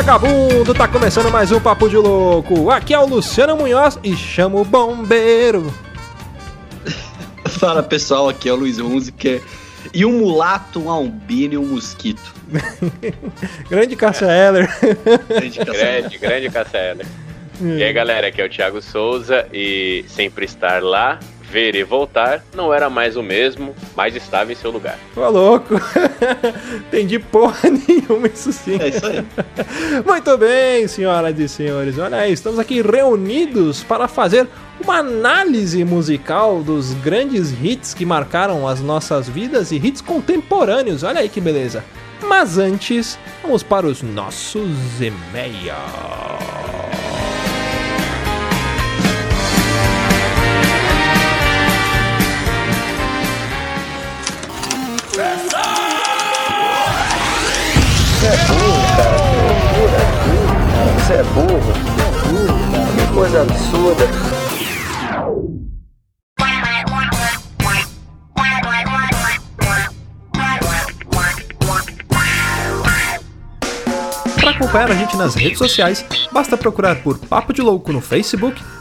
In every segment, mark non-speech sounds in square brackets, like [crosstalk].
Vagabundo, tá começando mais um Papo de Louco. Aqui é o Luciano Munhoz e chamo o bombeiro. [laughs] Fala pessoal, aqui é o Luiz Hunziker. E um mulato, um albino e um mosquito. [laughs] grande Cássia Heller. grande, grande Cássia Heller. E aí galera, aqui é o Thiago Souza e sempre estar lá, ver e voltar não era mais o mesmo, mas estava em seu lugar. Ô louco, [laughs] entendi porra nenhuma isso sim. É isso aí. [laughs] Muito bem, senhoras e senhores, olha aí, estamos aqui reunidos para fazer uma análise musical dos grandes hits que marcaram as nossas vidas e hits contemporâneos, olha aí que beleza. Mas antes, vamos para os nossos e-mails. Você é burro, cara. Você é burro. É burro. Que coisa absurda. Para acompanhar a gente nas redes sociais, basta procurar por Papo de Louco no Facebook,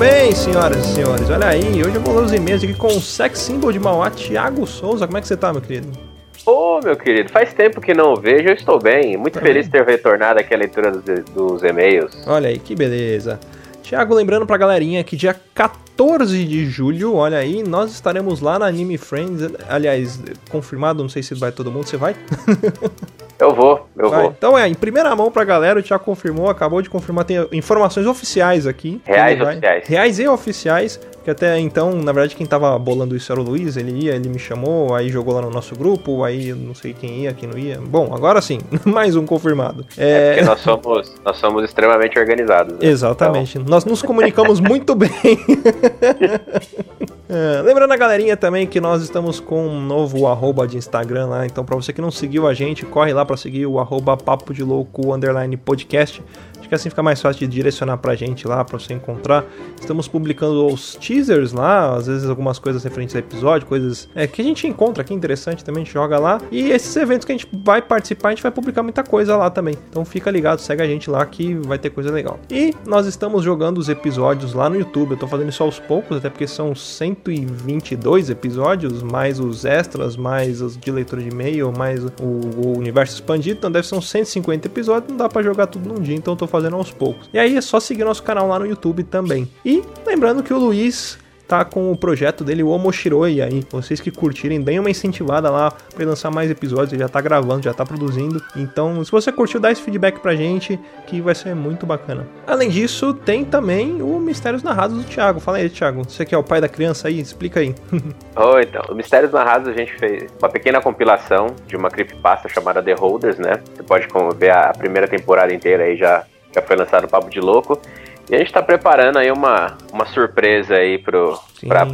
bem, senhoras e senhores, olha aí, hoje eu vou ler os e-mails aqui com o sex symbol de Mauá, Thiago Souza. Como é que você tá, meu querido? Ô, meu querido, faz tempo que não o vejo, eu estou bem. Muito Tá feliz de ter retornado aqui a leitura dos, dos e-mails. Olha aí, que beleza. Thiago, lembrando pra galerinha que dia 14 de julho, olha aí, nós estaremos lá na Anime Friends. Aliás, confirmado, não sei se vai todo mundo, você vai? [laughs] Eu vou, eu Vai. vou. Então é, em primeira mão pra galera, o Thiago confirmou, acabou de confirmar, tem informações oficiais aqui. Reais oficiais. Reais e oficiais, que até então, na verdade, quem tava bolando isso era o Luiz, ele ia, ele me chamou, aí jogou lá no nosso grupo, aí não sei quem ia, quem não ia. Bom, agora sim, [laughs] mais um confirmado. É É, porque nós [laughs] somos, nós somos extremamente organizados. né? Exatamente. Nós nos comunicamos [laughs] muito bem. É, lembrando a galerinha também que nós estamos com um novo arroba de Instagram lá, então pra você que não seguiu a gente, corre lá pra seguir o arroba papo de louco underline podcast. Que assim fica mais fácil de direcionar pra gente lá, pra você encontrar. Estamos publicando os teasers lá, às vezes algumas coisas referentes a episódio, coisas é, que a gente encontra aqui interessante também, a gente joga lá. E esses eventos que a gente vai participar, a gente vai publicar muita coisa lá também. Então fica ligado, segue a gente lá que vai ter coisa legal. E nós estamos jogando os episódios lá no YouTube. Eu tô fazendo isso aos poucos, até porque são 122 episódios, mais os extras, mais os de leitura de e-mail, mais o, o universo expandido. Então deve ser uns 150 episódios, não dá pra jogar tudo num dia, então eu tô fazendo aos poucos. E aí é só seguir nosso canal lá no YouTube também. E lembrando que o Luiz tá com o projeto dele, o Omoshiroi aí. Vocês que curtirem, deem uma incentivada lá ele lançar mais episódios, ele já tá gravando, já tá produzindo. Então, se você curtiu, dá esse feedback pra gente, que vai ser muito bacana. Além disso, tem também o Mistérios Narrados do Thiago. Fala aí, Thiago, você que é o pai da criança aí, explica aí. [laughs] Oi, então. O Mistérios Narrados a gente fez uma pequena compilação de uma creepypasta chamada The Holders, né? Você pode ver a primeira temporada inteira aí já, já foi lançado o Papo de Louco. E a gente tá preparando aí uma, uma surpresa aí pro, Sim. pra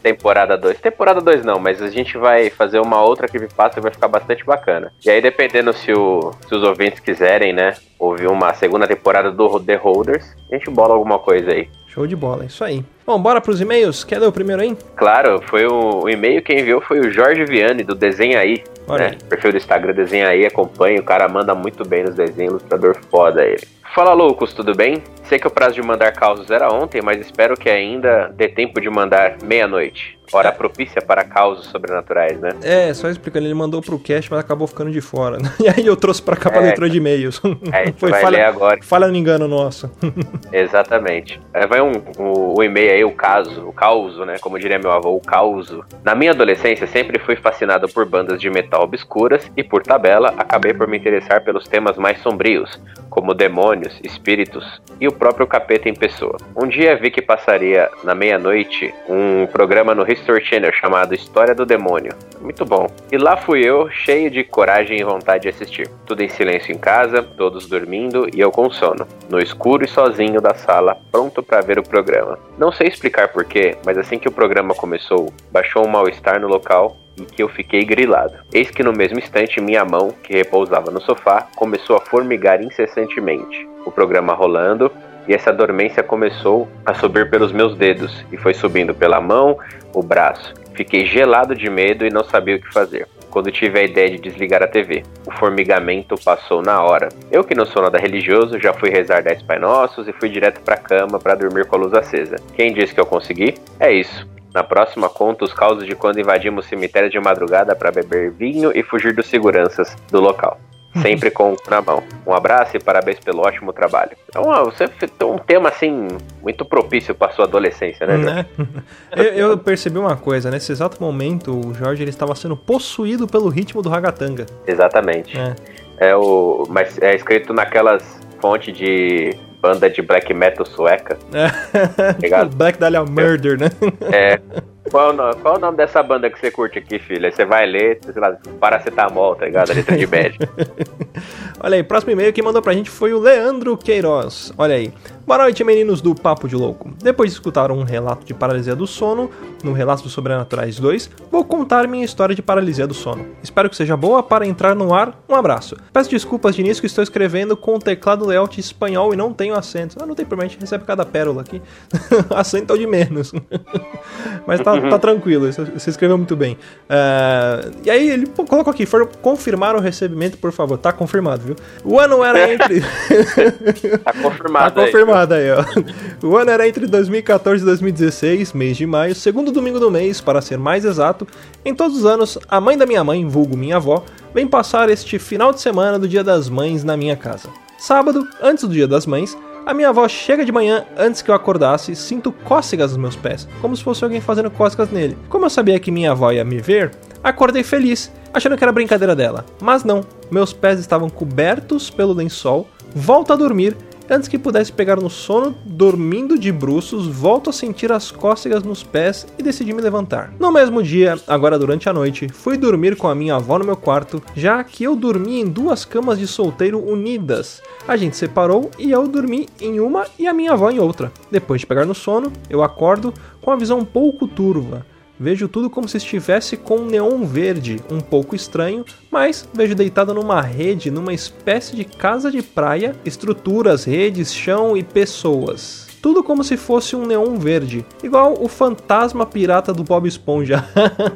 temporada 2. Temporada 2 não, mas a gente vai fazer uma outra creepypasta que vai ficar bastante bacana. E aí, dependendo se, o, se os ouvintes quiserem, né, ouvir uma segunda temporada do The Holders, a gente bola alguma coisa aí. Show de bola, é isso aí. Bom, bora pros e-mails. Quer ler o primeiro aí? Claro, foi o, o e-mail que enviou foi o Jorge Viane, do Desenha Aí. Olha Né? aí. Perfil do Instagram Desenha Aí, acompanha, o cara manda muito bem nos desenhos, ilustrador foda ele. Fala loucos, tudo bem? Sei que o prazo de mandar causos era ontem, mas espero que ainda dê tempo de mandar meia-noite. Hora propícia para causos sobrenaturais, né? É, só explicando, ele mandou pro cast, mas acabou ficando de fora. né? [laughs] E aí eu trouxe pra cá pra É. leitura de e-mails. É, [laughs] Foi vai falha, agora. falha no engano nosso. [laughs] Exatamente. É, vai um, o, o e-mail aí, o caso, o causo, né? Como diria meu avô, o causo. Na minha adolescência, sempre fui fascinado por bandas de metal obscuras e, por tabela, acabei por me interessar pelos temas mais sombrios, como demônios, espíritos e o próprio capeta em pessoa. Um dia vi que passaria na meia-noite um programa no History Channel chamado História do Demônio. Muito bom. E lá fui eu, cheio de coragem e vontade de assistir. Tudo em silêncio em casa, todos dormindo e eu com sono, no escuro e sozinho da sala, pronto para ver o programa. Não sei explicar porquê, mas assim que o programa começou, baixou um mal-estar no local e que eu fiquei grilado. Eis que no mesmo instante minha mão, que repousava no sofá, começou a formigar incessantemente. O programa rolando e essa dormência começou a subir pelos meus dedos e foi subindo pela mão, o braço. Fiquei gelado de medo e não sabia o que fazer. Quando tive a ideia de desligar a TV, o formigamento passou na hora. Eu que não sou nada religioso, já fui rezar 10 Pai Nossos e fui direto pra cama para dormir com a luz acesa. Quem disse que eu consegui? É isso. Na próxima conta os causos de quando invadimos cemitérios de madrugada para beber vinho e fugir dos seguranças do local. Sempre com na mão. Um abraço e parabéns pelo ótimo trabalho. Então, você tem um tema assim muito propício para sua adolescência, né? Né? [laughs] eu, eu percebi uma coisa, nesse exato momento, o Jorge ele estava sendo possuído pelo ritmo do ragatanga. Exatamente. É. É o, mas é escrito naquelas fontes de banda de black metal sueca. É. Obrigado. [laughs] Black Dahlia Murder, né? É. [laughs] Qual, o no- qual o nome dessa banda que você curte aqui, filho? Aí você vai ler, sei lá, paracetamol, tá ligado? A letra de médico. Olha aí, próximo e-mail que mandou pra gente foi o Leandro Queiroz. Olha aí. Boa noite, meninos do Papo de Louco. Depois de escutar um relato de paralisia do sono, no Relatos dos Sobrenaturais 2, vou contar minha história de paralisia do sono. Espero que seja boa para entrar no ar. Um abraço. Peço desculpas de início que estou escrevendo com o teclado layout espanhol e não tenho acentos. Ah, não tem problema, a gente recebe cada pérola aqui. [laughs] Acento é de menos. [laughs] Mas tá, tá tranquilo, você escreveu muito bem. Ah, e aí ele pô, colocou aqui, for confirmar o recebimento, por favor. Tá confirmado, viu? O ano era [laughs] entre. Tá confirmado Tá aí. confirmado aí, ó. O ano era entre 2014 e 2016, mês de maio, segundo domingo do mês, para ser mais exato. Em todos os anos, a mãe da minha mãe, vulgo minha avó, vem passar este final de semana do Dia das Mães na minha casa. Sábado, antes do Dia das Mães, a minha avó chega de manhã antes que eu acordasse, sinto cócegas nos meus pés, como se fosse alguém fazendo cócegas nele. Como eu sabia que minha avó ia me ver, acordei feliz, achando que era brincadeira dela. Mas não, meus pés estavam cobertos pelo lençol, volto a dormir Antes que pudesse pegar no sono, dormindo de bruços, volto a sentir as cócegas nos pés e decidi me levantar. No mesmo dia, agora durante a noite, fui dormir com a minha avó no meu quarto, já que eu dormi em duas camas de solteiro unidas. A gente separou e eu dormi em uma e a minha avó em outra. Depois de pegar no sono, eu acordo com a visão um pouco turva. Vejo tudo como se estivesse com um neon verde, um pouco estranho, mas vejo deitado numa rede, numa espécie de casa de praia, estruturas, redes, chão e pessoas. Tudo como se fosse um neon verde, igual o fantasma pirata do Bob Esponja.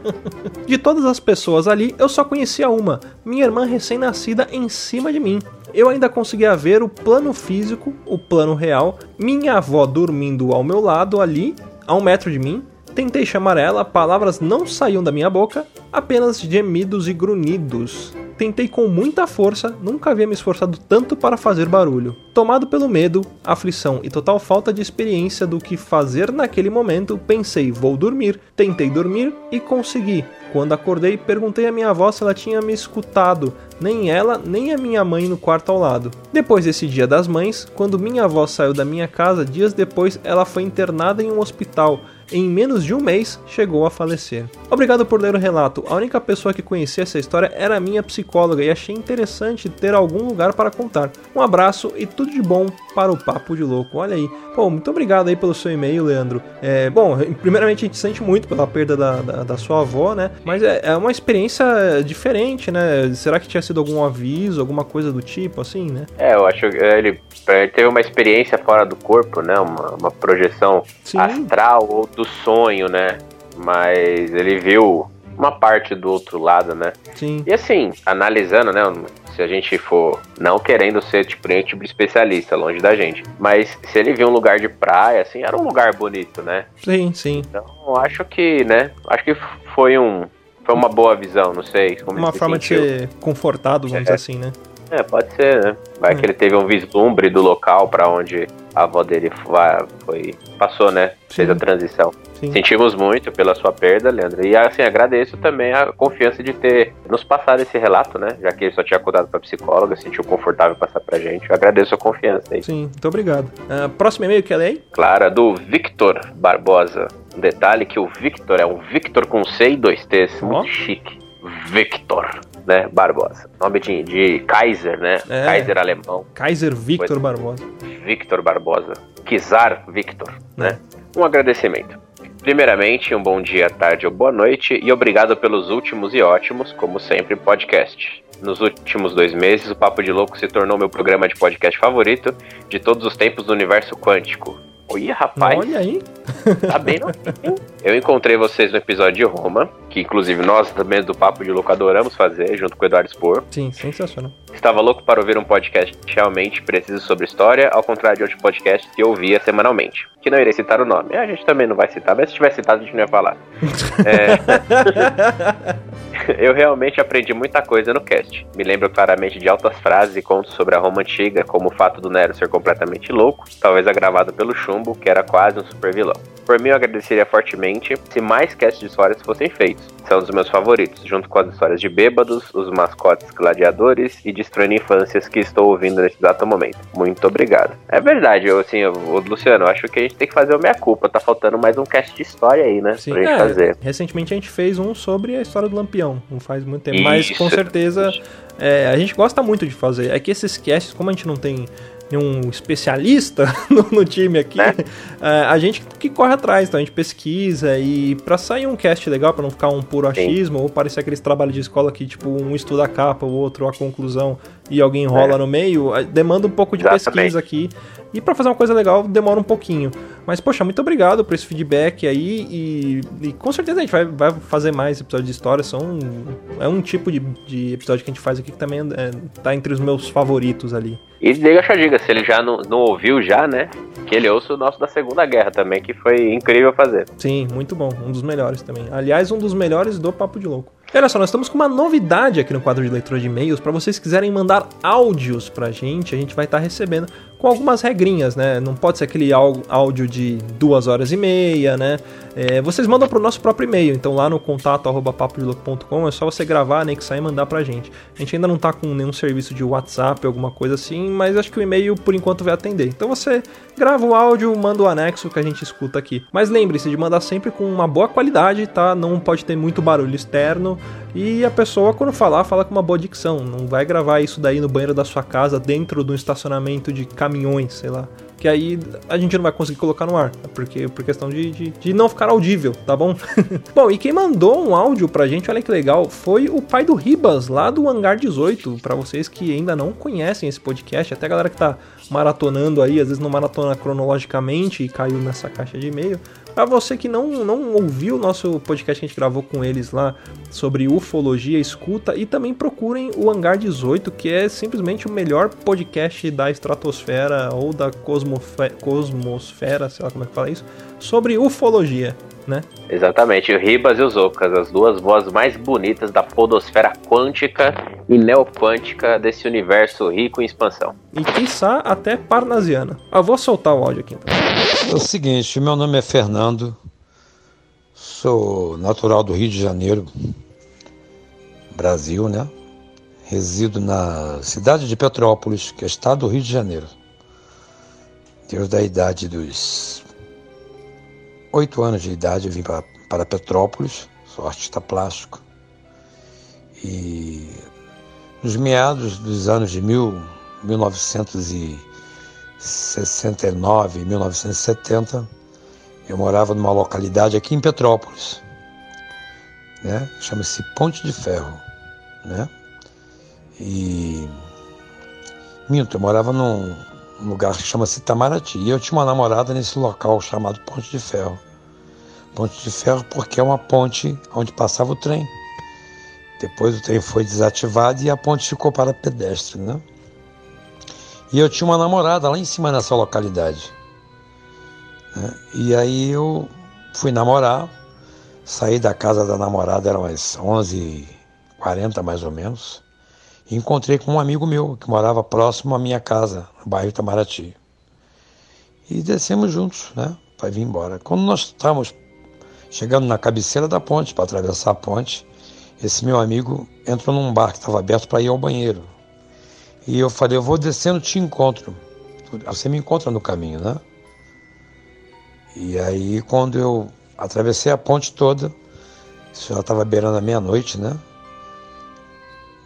[laughs] de todas as pessoas ali, eu só conhecia uma, minha irmã recém-nascida em cima de mim. Eu ainda conseguia ver o plano físico, o plano real, minha avó dormindo ao meu lado ali, a um metro de mim, Tentei chamar ela, palavras não saíam da minha boca, apenas gemidos e grunhidos. Tentei com muita força, nunca havia me esforçado tanto para fazer barulho. Tomado pelo medo, aflição e total falta de experiência do que fazer naquele momento, pensei, vou dormir. Tentei dormir e consegui. Quando acordei, perguntei à minha avó se ela tinha me escutado, nem ela, nem a minha mãe no quarto ao lado. Depois desse dia das mães, quando minha avó saiu da minha casa, dias depois ela foi internada em um hospital. Em menos de um mês chegou a falecer. Obrigado por ler o relato. A única pessoa que conhecia essa história era a minha psicóloga e achei interessante ter algum lugar para contar. Um abraço e tudo de bom para o Papo de Louco. Olha aí. Pô, muito obrigado aí pelo seu e-mail, Leandro. É, bom, primeiramente a gente sente muito pela perda da, da, da sua avó, né? Mas é, é, uma experiência diferente, né? Será que tinha sido algum aviso, alguma coisa do tipo, assim, né? É, eu acho que ele, ele teve uma experiência fora do corpo, né? Uma, uma projeção Sim. astral ou do sonho, né? Mas ele viu uma parte do outro lado, né? Sim. E assim, analisando, né? Se a gente for não querendo ser tipo, nenhum tipo de especialista, longe da gente. Mas se ele viu um lugar de praia, assim, era um lugar bonito, né? Sim, sim. Então, acho que, né? Acho que foi um. Foi uma boa visão, não sei como Uma forma sentiu. de ser confortado, vamos é. dizer assim, né? É, pode ser, né? Vai é. que ele teve um vislumbre do local para onde a avó dele foi, passou, né? Sim. Fez a transição. Sim. Sentimos muito pela sua perda, Leandro. E assim, agradeço também a confiança de ter nos passado esse relato, né? Já que ele só tinha contado pra psicóloga, sentiu confortável passar pra gente. Eu agradeço a confiança aí. Sim, muito obrigado. Uh, próximo e-mail que é aí? Claro, do Victor Barbosa. Um detalhe que o Victor é um Victor com C e dois T's, oh. muito chique. Victor, né? Barbosa. Nome de, de Kaiser, né? É. Kaiser alemão. Kaiser Victor Barbosa. Victor Barbosa. Kizar Victor, né? Um agradecimento. Primeiramente, um bom dia, tarde ou boa noite e obrigado pelos últimos e ótimos, como sempre, podcast. Nos últimos dois meses, o Papo de Louco se tornou meu programa de podcast favorito de todos os tempos do universo quântico. Oi, rapaz. Olha aí. Tá bem novinho. Eu encontrei vocês no episódio de Roma, que inclusive nós também do Papo de Louco adoramos fazer, junto com o Eduardo Spor. Sim, sensacional. Estava louco para ouvir um podcast realmente preciso sobre história, ao contrário de outros podcasts que eu ouvia semanalmente. Que não irei citar o nome. A gente também não vai citar, mas se tivesse citado a gente não ia falar. [laughs] é... [laughs] eu realmente aprendi muita coisa no cast. Me lembro claramente de altas frases e contos sobre a Roma antiga, como o fato do Nero ser completamente louco, talvez agravado pelo chumbo, que era quase um super vilão. Por mim, eu agradeceria fortemente se mais casts de histórias fossem feitos. São dos meus favoritos, junto com as histórias de bêbados, os mascotes gladiadores e destruindo infâncias que estou ouvindo nesse exato momento. Muito obrigado. É verdade, eu, assim, eu, Luciano, eu acho que a gente tem que fazer o meia culpa. Tá faltando mais um cast de história aí, né? Sim, pra gente é, fazer. Recentemente a gente fez um sobre a história do Lampião, não faz muito tempo. Isso, mas com certeza é, a gente gosta muito de fazer. É que esses casts, como a gente não tem um especialista [laughs] no, no time aqui, é. uh, a gente que corre atrás, então a gente pesquisa e para sair um cast legal, para não ficar um puro achismo, Sim. ou parecer aqueles trabalhos de escola que tipo um estuda a capa, o outro a conclusão e alguém enrola é. no meio, demanda um pouco de Exatamente. pesquisa aqui. E para fazer uma coisa legal demora um pouquinho. Mas, poxa, muito obrigado por esse feedback aí. E, e com certeza a gente vai, vai fazer mais episódios de história. São, é um tipo de, de episódio que a gente faz aqui que também é, tá entre os meus favoritos ali. E deixa a diga, se ele já não, não ouviu já, né? Que ele ouça o nosso da Segunda Guerra também, que foi incrível fazer. Sim, muito bom. Um dos melhores também. Aliás, um dos melhores do Papo de Louco. Olha só, nós estamos com uma novidade aqui no quadro de leitura de e-mails. Para vocês quiserem mandar áudios pra gente, a gente vai estar tá recebendo com algumas regrinhas, né? Não pode ser aquele áudio de duas horas e meia, né? É, vocês mandam para o nosso próprio e-mail, então lá no contato arroba é só você gravar, anexar e mandar pra gente. A gente ainda não tá com nenhum serviço de WhatsApp, alguma coisa assim, mas acho que o e-mail por enquanto vai atender. Então você grava o áudio, manda o anexo que a gente escuta aqui. Mas lembre-se de mandar sempre com uma boa qualidade, tá? Não pode ter muito barulho externo. E a pessoa, quando falar, fala com uma boa dicção. Não vai gravar isso daí no banheiro da sua casa, dentro do estacionamento de caminhões, sei lá que aí a gente não vai conseguir colocar no ar, porque por questão de, de, de não ficar audível, tá bom? [laughs] bom, e quem mandou um áudio pra gente, olha que legal, foi o pai do Ribas, lá do Hangar 18, para vocês que ainda não conhecem esse podcast, até a galera que tá maratonando aí, às vezes não maratona cronologicamente e caiu nessa caixa de e-mail, para você que não, não ouviu o nosso podcast que a gente gravou com eles lá sobre ufologia, escuta e também procurem o Hangar 18, que é simplesmente o melhor podcast da estratosfera ou da cosmosfera, sei lá como é que fala isso, sobre ufologia. Né? Exatamente, o Ribas e os Ocas, as duas vozes mais bonitas da podosfera quântica e neoquântica desse universo rico em expansão. E quiçá até parnasiana. Eu vou soltar o áudio aqui então. É o seguinte, meu nome é Fernando, sou natural do Rio de Janeiro, Brasil, né? Resido na cidade de Petrópolis, que é estado do Rio de Janeiro. Desde a idade dos oito anos de idade eu vim para, para Petrópolis, sou artista plástico. E nos meados dos anos de mil, 1969, 1970, eu morava numa localidade aqui em Petrópolis, né? Chama-se Ponte de Ferro, né? E minto, eu morava num lugar que chama-se Itamaraty. E eu tinha uma namorada nesse local chamado Ponte de Ferro. Ponte de Ferro porque é uma ponte onde passava o trem. Depois o trem foi desativado e a ponte ficou para pedestre, né? E eu tinha uma namorada lá em cima nessa localidade. Né? E aí eu fui namorar, saí da casa da namorada, eram umas 11h40 mais ou menos, e encontrei com um amigo meu que morava próximo à minha casa, no bairro Itamaraty. E descemos juntos, né, para vir embora. Quando nós estávamos chegando na cabeceira da ponte, para atravessar a ponte, esse meu amigo entrou num bar que estava aberto para ir ao banheiro. E eu falei, eu vou descendo, te encontro. Você me encontra no caminho, né? E aí, quando eu atravessei a ponte toda, isso já estava beirando a meia-noite, né?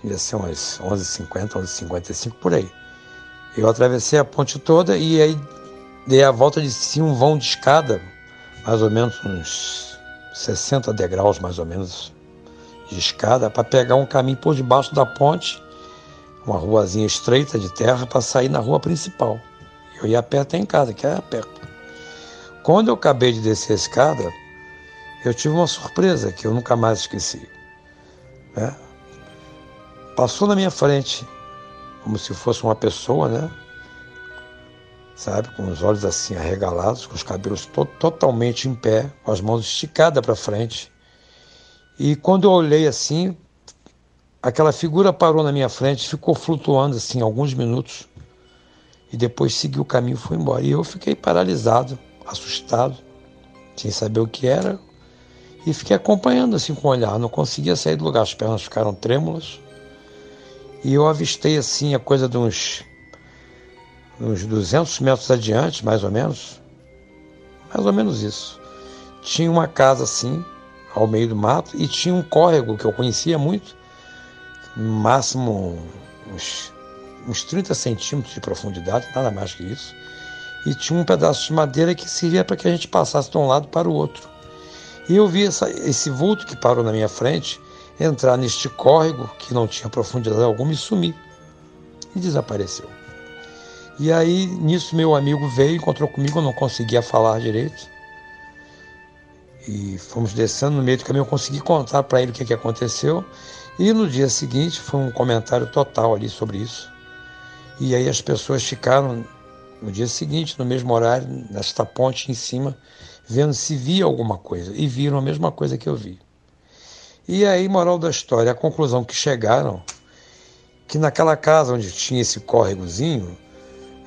Ia ser umas 11h50, 11h55 por aí. Eu atravessei a ponte toda e aí dei a volta de cima, um vão de escada, mais ou menos uns 60 degraus, mais ou menos, de escada, para pegar um caminho por debaixo da ponte, uma ruazinha estreita de terra, para sair na rua principal. Eu ia a pé até em casa, que era perto. Quando eu acabei de descer a escada, eu tive uma surpresa que eu nunca mais esqueci. Né? Passou na minha frente, como se fosse uma pessoa, né? Sabe, com os olhos assim arregalados, com os cabelos to totalmente em pé, com as mãos esticadas para frente. E quando eu olhei assim, aquela figura parou na minha frente, ficou flutuando assim alguns minutos e depois seguiu o caminho e foi embora. E eu fiquei paralisado assustado, sem saber o que era, e fiquei acompanhando assim com o olhar. Não conseguia sair do lugar, as pernas ficaram trêmulas. E eu avistei assim a coisa de uns, uns 200 metros adiante, mais ou menos, mais ou menos isso. Tinha uma casa assim, ao meio do mato, e tinha um córrego que eu conhecia muito, máximo uns, uns 30 centímetros de profundidade, nada mais que isso e tinha um pedaço de madeira que servia para que a gente passasse de um lado para o outro. E eu vi essa, esse vulto que parou na minha frente entrar neste córrego que não tinha profundidade alguma e sumir. E desapareceu. E aí, nisso, meu amigo veio, encontrou comigo, eu não conseguia falar direito. E fomos descendo no meio do caminho, eu consegui contar para ele o que, que aconteceu. E no dia seguinte foi um comentário total ali sobre isso. E aí as pessoas ficaram no dia seguinte, no mesmo horário, nesta ponte em cima, vendo se via alguma coisa. E viram a mesma coisa que eu vi. E aí, moral da história, a conclusão que chegaram, que naquela casa onde tinha esse córregozinho,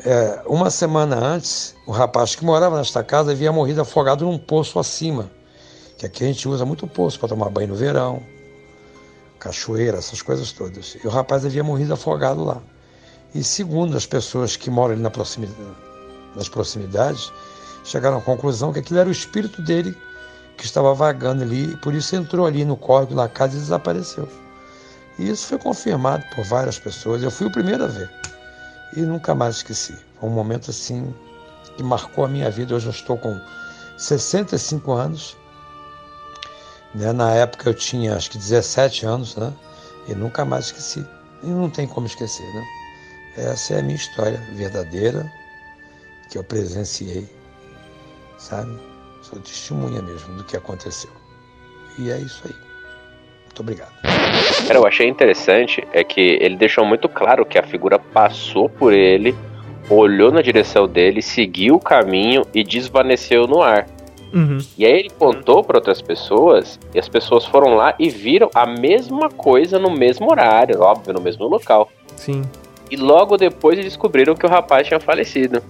é, uma semana antes, o rapaz que morava nesta casa havia morrido afogado num poço acima. Que aqui a gente usa muito poço para tomar banho no verão, cachoeira, essas coisas todas. E o rapaz havia morrido afogado lá. E segundo as pessoas que moram ali na proximidade, nas proximidades, chegaram à conclusão que aquilo era o espírito dele que estava vagando ali e por isso entrou ali no córrego da casa e desapareceu. E isso foi confirmado por várias pessoas. Eu fui o primeiro a ver e nunca mais esqueci. Foi um momento assim que marcou a minha vida. Hoje eu estou com 65 anos. Né? Na época eu tinha acho que 17 anos, né? E nunca mais esqueci. E não tem como esquecer, né? Essa é a minha história verdadeira que eu presenciei, sabe? Sou testemunha mesmo do que aconteceu. E é isso aí. Muito obrigado. Cara, eu achei interessante é que ele deixou muito claro que a figura passou por ele, olhou na direção dele, seguiu o caminho e desvaneceu no ar. Uhum. E aí ele contou para outras pessoas e as pessoas foram lá e viram a mesma coisa no mesmo horário, óbvio, no mesmo local. Sim. E logo depois descobriram que o rapaz tinha falecido.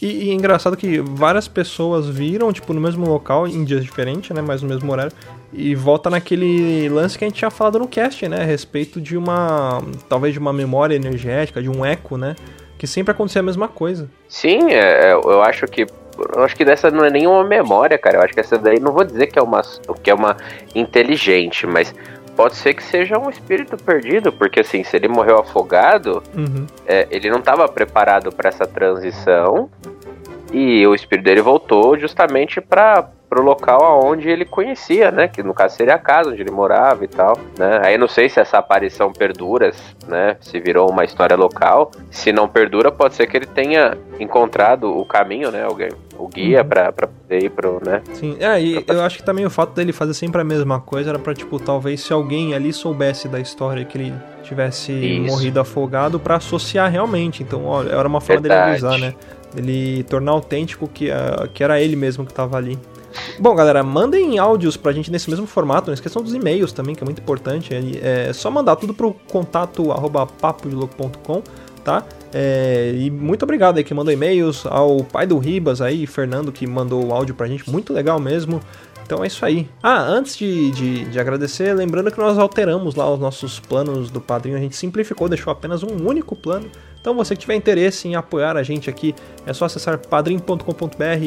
E, e é engraçado que várias pessoas viram, tipo, no mesmo local, em dias diferentes, né? Mas no mesmo horário. E volta naquele lance que a gente tinha falado no cast, né? A respeito de uma. Talvez de uma memória energética, de um eco, né? Que sempre acontecia a mesma coisa. Sim, é, é eu acho que eu acho que dessa não é nenhuma memória, cara. Eu acho que essa daí não vou dizer que é uma que é uma inteligente, mas pode ser que seja um espírito perdido, porque assim, se ele morreu afogado, Uhum. é, ele não estava preparado para essa transição e o espírito dele voltou justamente para pro local aonde ele conhecia, né? Que no caso seria a casa onde ele morava e tal, né? Aí não sei se essa aparição perdura, né? Se virou uma história local. Se não perdura, pode ser que ele tenha encontrado o caminho, né? Alguém, o guia Uhum. pra, pra poder ir pro, né? Sim, é, e eu acho que também o fato dele fazer sempre a mesma coisa era pra, tipo, talvez se alguém ali soubesse da história que ele tivesse Isso. morrido afogado pra associar realmente. Então, olha, era uma forma Verdade. dele avisar, né? Ele tornar autêntico que, ah, que era ele mesmo que tava ali. Bom, galera, mandem áudios pra gente nesse mesmo formato, não esqueçam dos e-mails também, que é muito importante. É, só mandar tudo pro contato papodiloco.com, tá? É, e muito obrigado aí que mandou e-mails, ao pai do Ribas aí, Fernando, que mandou o áudio pra gente, muito legal mesmo. Então é isso aí. Ah, antes de, de, de agradecer, lembrando que nós alteramos lá os nossos planos do padrinho, a gente simplificou, deixou apenas um único plano. Então você que tiver interesse em apoiar a gente aqui, é só acessar padrim.com.br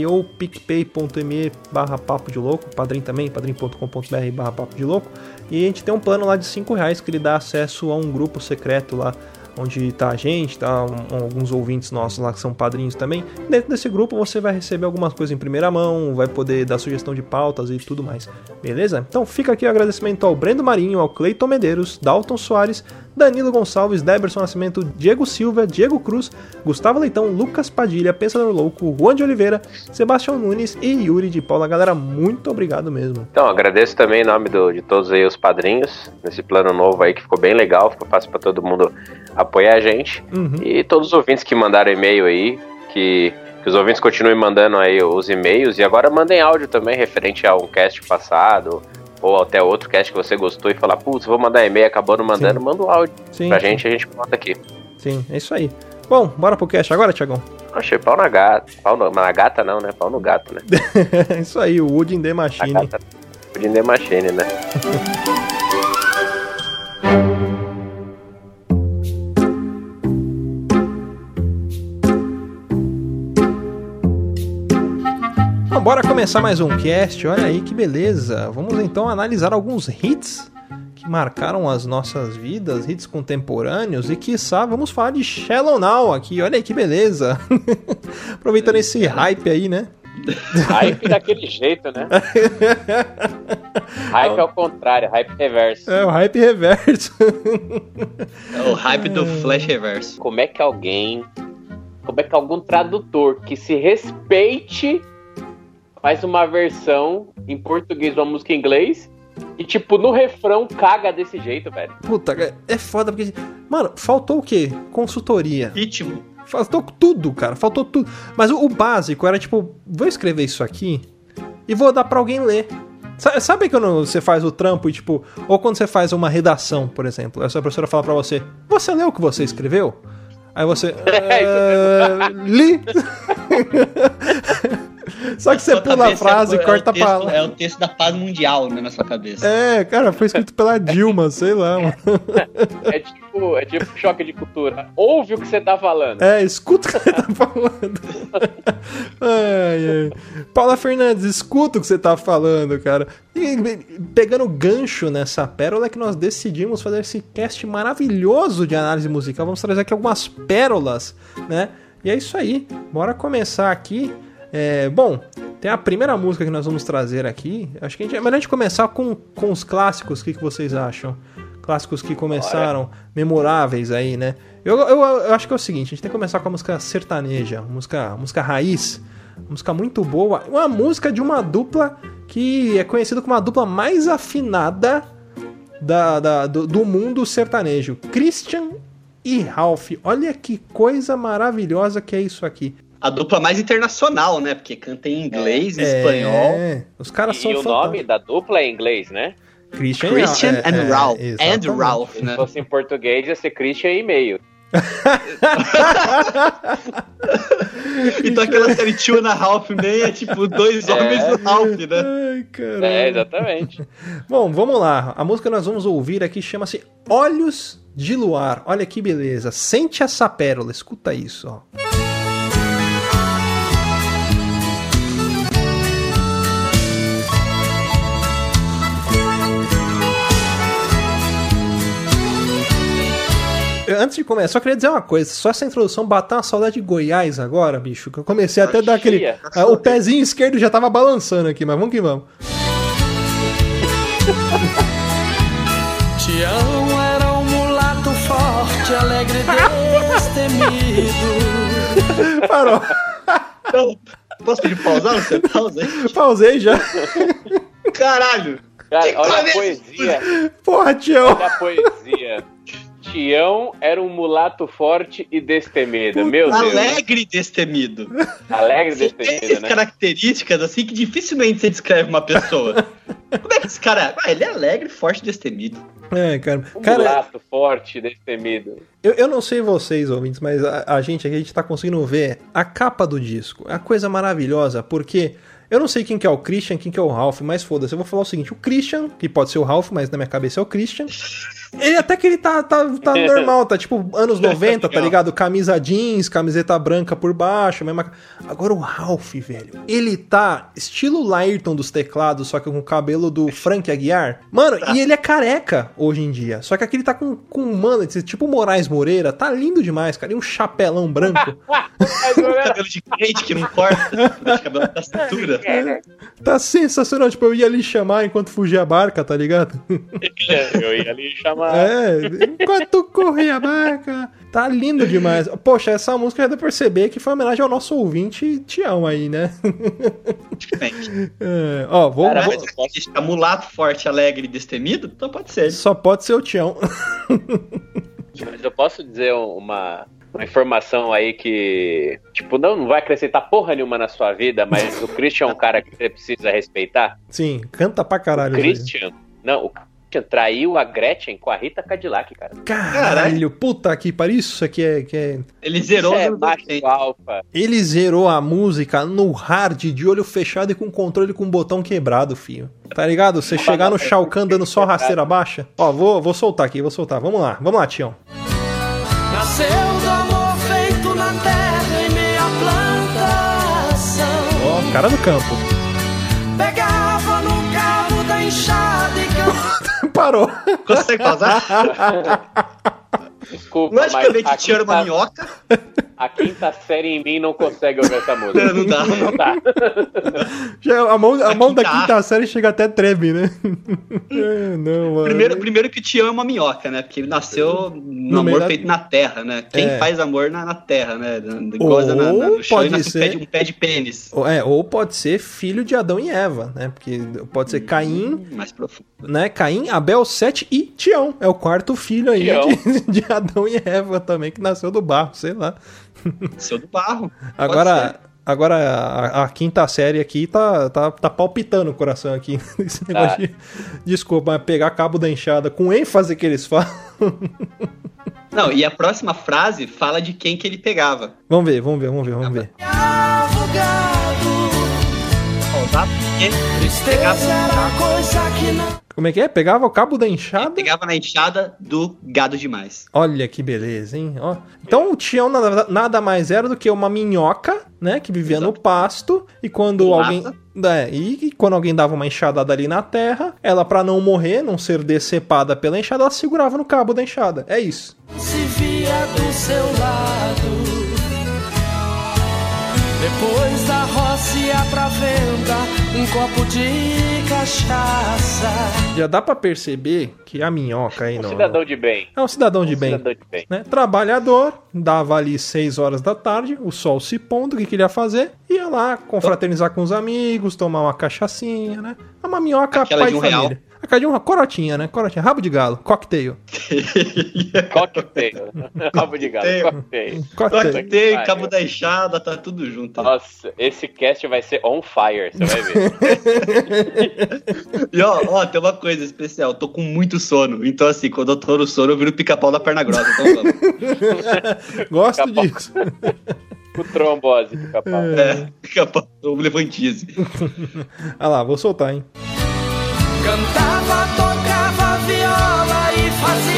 ou picpay.me barra papo de louco, padrim também, padrim.com.br barra papo de louco. E a gente tem um plano lá de 5 reais que ele dá acesso a um grupo secreto lá onde tá a gente, tá um- alguns ouvintes nossos lá que são padrinhos também. Dentro desse grupo você vai receber algumas coisas em primeira mão, vai poder dar sugestão de pautas e tudo mais. Beleza? Então fica aqui o agradecimento ao Brendo Marinho, ao Cleiton Medeiros, Dalton Soares, Danilo Gonçalves, Deberson Nascimento, Diego Silva, Diego Cruz, Gustavo Leitão, Lucas Padilha, Pensador Louco, Juan de Oliveira, Sebastião Nunes e Yuri de Paula. Galera, muito obrigado mesmo. Então, agradeço também em nome do- de todos aí os padrinhos, nesse plano novo aí que ficou bem legal, ficou fácil pra todo mundo apoiar a gente. Uhum. E todos os ouvintes que mandaram e-mail aí, que, que os ouvintes continuem mandando aí os e-mails e agora mandem áudio também referente a um cast passado ou até outro cast que você gostou e falar, putz, vou mandar e-mail, acabou não mandando, Sim. manda um áudio Sim, pra sim, gente, a gente conta aqui. Sim, é isso aí. Bom, bora pro cast agora, Tiagão. Achei pau na gata. Pau no, na gata não, né? Pau no gato, né? [laughs] é isso aí, o Wood in the Machine. gata. The Machine, né? [laughs] Bom, bora começar mais um cast. Olha aí que beleza. Vamos então analisar alguns hits que marcaram as nossas vidas, hits contemporâneos e quiçá vamos falar de Shallow Now aqui. Olha aí que beleza. [laughs] Aproveitando esse hype aí, né? Hype daquele jeito, né? [laughs] hype ao contrário, hype reverso. É o hype reverso. É o hype do Flash Reverso. Como é que alguém. Como é que algum tradutor que se respeite faz uma versão em português de uma música em inglês e, tipo, no refrão caga desse jeito, velho? Puta, é- é foda porque. Mano, faltou o quê? Consultoria. Ritmo. Faltou tudo, cara. Faltou tudo. Mas o, o básico era tipo, vou escrever isso aqui e vou dar pra alguém ler. Sa- Sabe quando você faz o trampo e tipo, ou quando você faz uma redação, por exemplo, essa professora fala pra você, você leu o que você escreveu? Aí você. [laughs] "Ah, li! [laughs] Só que você pula a cabeça frase é, e corta é texto, a palavra. É o texto da paz mundial né, na sua cabeça. É, cara, foi escrito pela Dilma, sei lá, mano. É tipo, é tipo choque de cultura. Ouve o que você tá falando. É, escuta o que você tá falando. ai, ai. Paula Fernandes, escuta o que você tá falando, cara. E, pegando gancho nessa pérola é que nós decidimos fazer esse cast maravilhoso de análise musical. Vamos trazer aqui algumas pérolas, né? E é isso aí. Bora começar aqui. É, bom, tem a primeira música que nós vamos trazer aqui. Acho que a gente, é melhor a gente começar com, com os clássicos. O que, que vocês acham? Clássicos que começaram, memoráveis aí, né? Eu, eu, eu acho que é o seguinte: a gente tem que começar com a música sertaneja, música, música raiz, música muito boa. Uma música de uma dupla que é conhecida como a dupla mais afinada da, da- do, do mundo sertanejo: Christian e Ralph. Olha que coisa maravilhosa que é isso aqui. A dupla mais internacional, né? Porque canta em inglês, espanhol. É, os caras são E o fantásticos. nome da dupla é em inglês, né? Christian, e- Christian é, and é, Ralph. And exatamente. Ralph, Se né? fosse em português, ia ser Christian e e-mail. [laughs] Então aquela série Two and a Half Men é tipo dois É. homens do Ralph, né? Ai, caralho. É, exatamente. Bom, vamos lá. A música que nós vamos ouvir aqui chama-se Olhos de Luar. Olha que beleza. Sente essa pérola, escuta isso, ó. Antes de começar, só queria dizer uma coisa. Só essa introdução bateu uma saudade de Goiás agora, bicho. Que eu comecei até a dar aquele. Ah, o pezinho esquerdo já tava balançando aqui, mas vamos que vamos. [laughs] Tião era um mulato forte, alegre destemido. [laughs] Parou. Então, posso pedir pausar? Você pausa aí? Pausei já. Caralho! Cara, Que olha a poesia. Porra, Tião. Olha a poesia. Tião era um mulato forte e destemido. Meu Deus. Alegre e destemido. Alegre e Tem destemido, essas né? características assim que dificilmente você descreve uma pessoa. [laughs] Como é que esse cara. Ah, ele é alegre, forte e destemido. É, cara. Um Cara, mulato forte e destemido. eu, eu não sei vocês, ouvintes, mas a, a gente aqui, a gente tá conseguindo ver a capa do disco. É uma coisa maravilhosa, porque eu não sei quem que é o Christian, quem que é o Ralph, mas foda-se. Eu vou falar o seguinte: o Christian, que pode ser o Ralph, mas na minha cabeça é o Christian. Ele até que ele tá, tá, tá [laughs] normal, tá tipo anos 90, tá ligado? Camisa jeans, camiseta branca por baixo, mesma... Agora o Ralph, velho, ele tá estilo Lairton dos teclados, só que com o cabelo do Frank Aguiar. Mano, e ele é careca hoje em dia. Só que aqui ele tá com, com mano, tipo Moraes Moreira, tá lindo demais, cara. E um chapelão branco. [laughs] Cabelo de crente que não corta. cabelo da cintura. [laughs] Tá sensacional. Tipo, eu ia ali chamar enquanto fugia a barca, tá ligado? [laughs] Eu ia ali chamar. É, enquanto corria a barca. Tá lindo demais. Poxa, essa música já deu pra perceber que foi uma homenagem ao nosso ouvinte Tião aí, né? [laughs] É, ó, vou, Cara, vou- mas Esse mulato, forte, alegre e destemido? Então pode ser. Só pode ser o Tião. Mas eu posso dizer uma, uma informação aí que, tipo, não, não vai acrescentar porra nenhuma na sua vida, mas o Christian é um cara que você precisa respeitar. Sim, canta pra O caralho. velho. Christian, não, o Christian traiu a Gretchen com a Rita Cadillac, cara. Caralho, puta que pariu. Isso aqui é, que é. Ele zerou Isso é 80. alfa. Ele zerou a música no hard, de olho fechado e com controle com o botão quebrado, filho. Tá ligado? Você chegar no Shao Kahn dando só rasteira baixa. Ó, vou, vou soltar aqui, vou soltar. Vamos lá, vamos lá, Tião. Nasceu cara do campo. Pegava no cabo da enxada e cantava. [laughs] Parou. Consegue pausar? [laughs] Desculpa, Logicamente, tinha uma quinta, minhoca. A quinta série em mim não consegue ouvir essa música. Não dá. [laughs] Não dá. [laughs] Já, a mão, a mão da quinta quinta série chega até treme, né? [laughs] É, não, mano. Primeiro, primeiro que o Tião é uma minhoca, né? Porque ele nasceu no, No amor da- feito na terra, né? Quem É. faz amor na, na terra, né? Goza na, na, no chão pode e nasce um ser. pé, de, um pé de pênis. Ou- É, ou pode ser filho de Adão e Eva, né? Porque pode ser Caim, Mais profundo. né? Caim, Abel, Sete e Tião. É o quarto filho aí de, de Adão e Eva também, que nasceu do barro, sei lá. Seu do barro. Agora, agora a, a quinta série aqui tá, tá, tá palpitando o coração aqui. [laughs] Esse negócio Tá. de, desculpa, mas pegar cabo da enxada com ênfase que eles falam. [laughs] Não, e a próxima frase fala de quem que ele pegava. Vamos ver, vamos ver, vamos ver, vamos ver. Gado, Ó, tá? Porque ele tristeza era coisa que não. Como é que é? Pegava o cabo da enxada? pegava na enxada do gado demais. Olha que beleza, hein? Ó. Então o Tião nada, nada mais era do que uma minhoca, né? Que vivia no pasto. E quando alguém. É, e, e quando alguém dava uma enxadada ali na terra, ela, pra não morrer, não ser decepada pela enxada, ela segurava no cabo da enxada. É isso. se via do seu lado. Depois da roça ia pra venda um copo de cachaça. Já dá pra perceber que a minhoca aí Um não. cidadão de bem. É um cidadão de Um bem. cidadão de bem. né? Trabalhador, dava ali 6 horas da tarde, o sol se pondo, o que, que ele ia fazer? Ia lá confraternizar com os amigos, tomar uma cachaçinha, né? É uma minhoca Aquela pai de um real. Família. Aquela de uma corotinha, né? Corotinha, rabo de galo, cocktail. [laughs] Cocktail. Rabo de galo. Cocktail. Cocktail. Cabo da enxada, tá tudo junto. Nossa, esse cast vai ser on fire, você vai ver. [laughs] E ó, ó, tem uma coisa especial, tô com muito sono. Então, assim, quando eu tô no sono, eu viro pica-pau da perna grossa. Então, vamos. [laughs] Gosto disso. Com trombose, pica-pau. é, pica-pau, levantize. Ah lá, vou soltar, hein? Cantava, tocava viola e fazia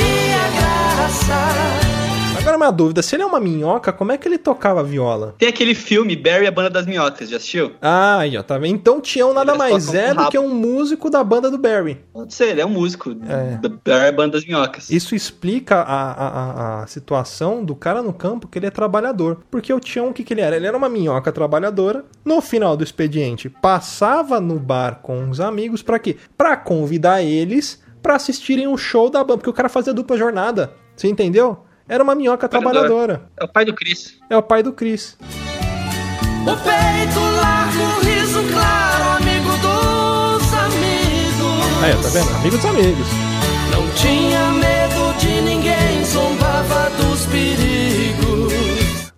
uma dúvida: se ele é uma minhoca, como é que ele tocava viola? Tem aquele filme, Barry, a Banda das Minhocas, já assistiu? Ah, aí, ó, tá vendo? Então Tião nada Eles mais é do que um músico da banda do Barry. Pode ser, ele é um músico. É. da Barry, a Banda das Minhocas. Isso explica a, a, a, situação do cara no campo que ele é trabalhador. Porque o Tião, o que, que ele era? Ele era uma minhoca trabalhadora. No final do expediente, passava no bar com os amigos pra quê? Pra convidar eles pra assistirem o show da banda. Porque o cara fazia dupla jornada. Você entendeu? Era uma minhoca Trabalhador. trabalhadora. É o pai do Chris. É o pai do Chris. O peito largo, riso claro, amigo dos amigos. Aí, tá vendo? Amigo dos amigos. Não tinha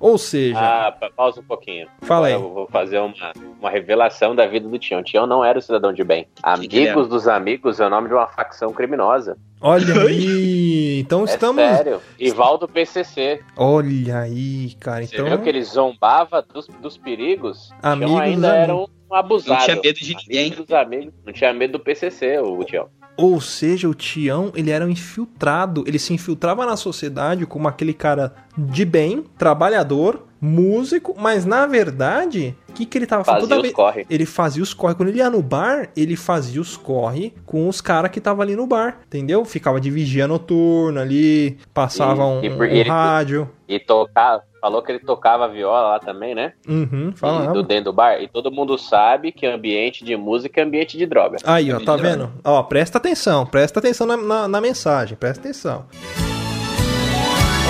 Ou seja, Ah, pa- pausa um pouquinho. Fala aí. Eu vou fazer uma, uma revelação da vida do Tião. Tião não era o cidadão de bem. Que que ele Amigos dos Amigos é o nome de uma facção criminosa. olha [laughs] aí. Então É estamos. sério. Rival do PCC. Olha aí, cara. Você Então. viu que ele zombava dos, dos perigos? Amigos Tião ainda dos era amigos. um abusado. Não tinha medo de ninguém. Amigos dos amigos. Não tinha medo do PCC, o Tião. Ou seja, o Tião, ele era um infiltrado. Ele se infiltrava na sociedade como aquele cara de bem, trabalhador, músico, mas na verdade, o que, que ele tava fazendo? Fazia os corre. Ele fazia os corre. Quando ele ia no bar, ele fazia os corre com os caras que estavam ali no bar, entendeu? Ficava de vigia noturno ali, passava E- um, e um ele- rádio. E tocava, falou que ele tocava viola lá também, né? Uhum, E do falava. dentro do bar. E todo mundo sabe que ambiente de música é ambiente de droga. Aí, ó, tá vendo? Ó, presta atenção, presta atenção na, na, na mensagem, presta atenção.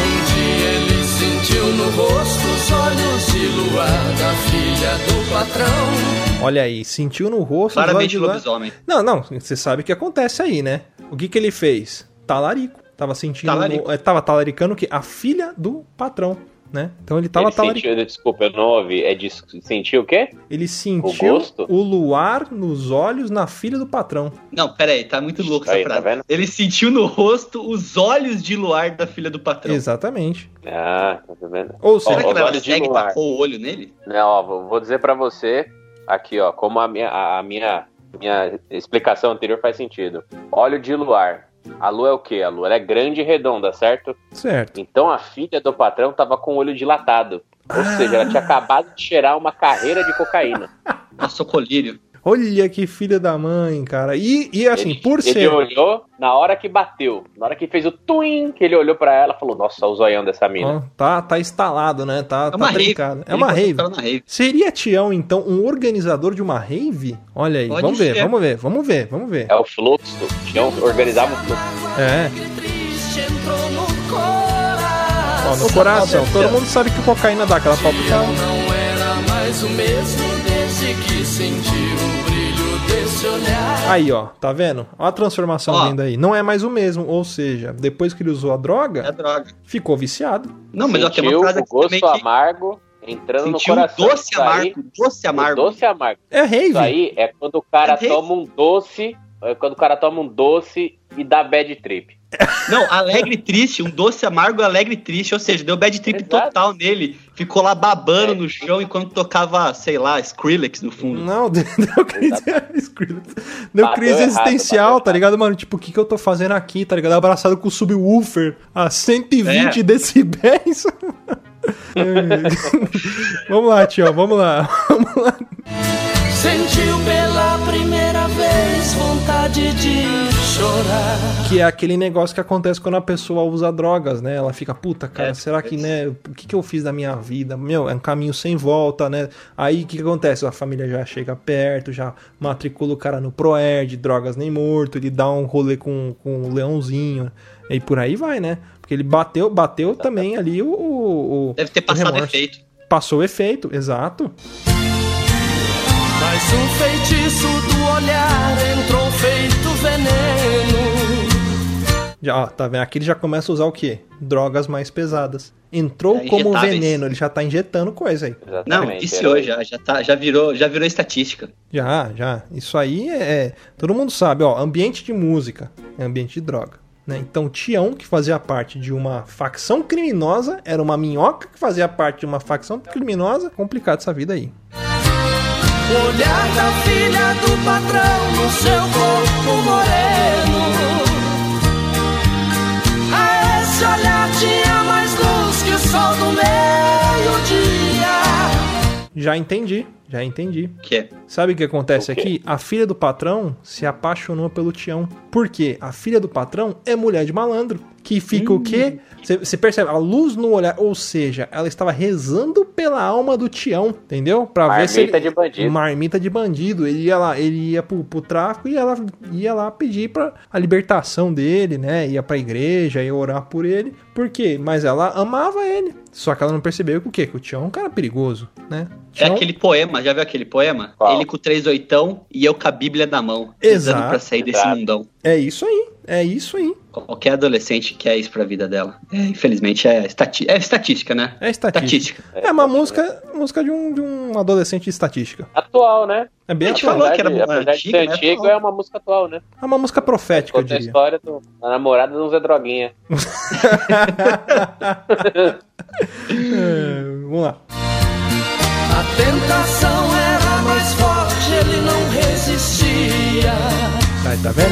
Onde ele sentiu no rosto os olhos de luar da filha do patrão. Olha aí, sentiu no rosto. os olhos Claramente lobisomem. Não, não, você sabe o que acontece aí, né? O que que ele fez? Talarico. Tava sentindo. Talarico. eh, Tava talaricando o quê? A filha do patrão, né? Então ele tava ele talaricando. sentiu, desculpa, eu não ouvi. É de sentiu o quê? Ele sentiu gosto? o luar nos olhos na filha do patrão. Não, pera aí, tá muito louco essa Aí, tá frase. vendo? Ele sentiu no rosto os olhos de luar da filha do patrão. Exatamente. Ah, tá vendo? Ou Será seja, que ela segue e tacou o olho nele? Não, ó, vou, vou dizer pra você aqui, ó, como a minha, a, a minha, minha explicação anterior faz sentido. Óleo de luar. A lua é o quê? A lua ela é grande e redonda, certo? certo. Então a filha do patrão tava com o olho dilatado. Ou seja, ela tinha acabado de cheirar uma carreira de cocaína. Passou colírio. Olha que filha da mãe, cara. E, e assim, ele, por ele ser. olhou na hora que bateu. Na hora que fez o twin, que ele olhou pra ela e falou: Nossa, o zoião dessa mina. Tá, tá instalado, né? Tá, É tá trincado. É Ele uma rave. na rave. Seria Tião, então, um organizador de uma rave? Olha aí, Pode vamos ver, ser. vamos ver, vamos ver, vamos ver. É o fluxo. Tinham organizava o fluxo. É, ó, no coração. Todo mundo sabe que cocaína dá aquela palpitada. Não era mais o mesmo desde que sentiu Aí, ó, tá vendo? Ó a transformação Ó. vindo aí. Não é mais o mesmo, ou seja, depois que ele usou a É droga, droga. ficou viciado. Não, mas ó, tem Sentiu uma frase aqui gosto também que amargo entrando no sentiu um coração. doce Isso aí- amargo. Doce o amargo. doce amargo. É rave. Isso aí é quando o cara É toma um doce. É quando o cara toma um doce e dá bad trip. Não, alegre e triste, um doce amargo, alegre e triste, ou seja, deu bad trip Exato. total nele. Ficou lá babando É. no chão enquanto tocava, sei lá, Skrillex no fundo. Não, [laughs] deu crise, Skrillex. deu Bateu crise errado, existencial, tá ligado, mano? Tipo, o que, que eu tô fazendo aqui, tá ligado? Abraçado com o subwoofer a 120 É. decibéis. [laughs] [laughs] vamos lá, tio, vamos lá. Vamos lá. Sentiu pela primeira vez vontade de chorar. Que é aquele negócio que acontece quando a pessoa usa drogas, né? Ela fica, puta, cara, É, será que, é. né? O que, que eu fiz da minha vida? Meu, é um caminho sem volta, né? Aí o que, que acontece? A família já chega perto, já matricula o cara no Proerd, drogas nem morto, ele dá um rolê com, com o leãozinho, e por aí vai, né? Porque ele bateu, bateu também ali o. o- Deve ter passado efeito. Passou o efeito, exato. Mas o feitiço do olhar entrou feito veneno. Já, ó, tá vendo? Aqui ele já começa a usar o quê? Drogas mais pesadas. Entrou É, como veneno, ele já tá injetando coisa aí. Não, Exatamente. viciou já, já, tá, já, virou, já virou estatística. Já, já. Isso aí é, é- Todo mundo sabe, ó. Ambiente de música é ambiente de droga. Né? Então, Tião, que fazia parte de uma facção criminosa, era uma minhoca que fazia parte de uma facção criminosa. Complicado essa vida aí. Olhar da filha do patrão no seu corpo moreno. A esse olhar tinha mais luz que o sol do meio-dia. Já entendi já entendi. Que é. Sabe o que acontece O aqui? A filha do patrão se apaixonou pelo Tião. Por quê? A filha do patrão é mulher de malandro. Que fica o quê? Você percebe? A luz no olhar. Ou seja, ela estava rezando pela alma do Tião, entendeu? Pra ver se Marmita de bandido. Marmita de bandido. Ele ia lá, ele ia pro, pro tráfico e ela ia lá pedir pra a libertação dele, né? Ia pra igreja, ia orar por ele. Por quê? Mas ela amava ele. Só que ela não percebeu que o quê? Que o Tião é um cara perigoso, né? É Tião- aquele poema, já viu aquele poema? Qual? Ele com três oitão e eu com a Bíblia na mão. rezando Exato. pra sair desse Exato. mundão. É isso aí. É isso aí. Qualquer adolescente quer isso pra vida dela. É, infelizmente é, estati é estatística, né? É estatística. Estatística. É uma música, música de um, de um adolescente de estatística. Atual, né? É bem A gente atual. falou que era Apesar de- de antiga, ser né? antigo, Atual. é uma música atual, né? É uma música profética, eu Conta a diria. história do, da namorada do Zé Droguinha. [laughs] [laughs] É, vamos lá. A tentação era mais forte, ele não resistia. Aí, tá vendo?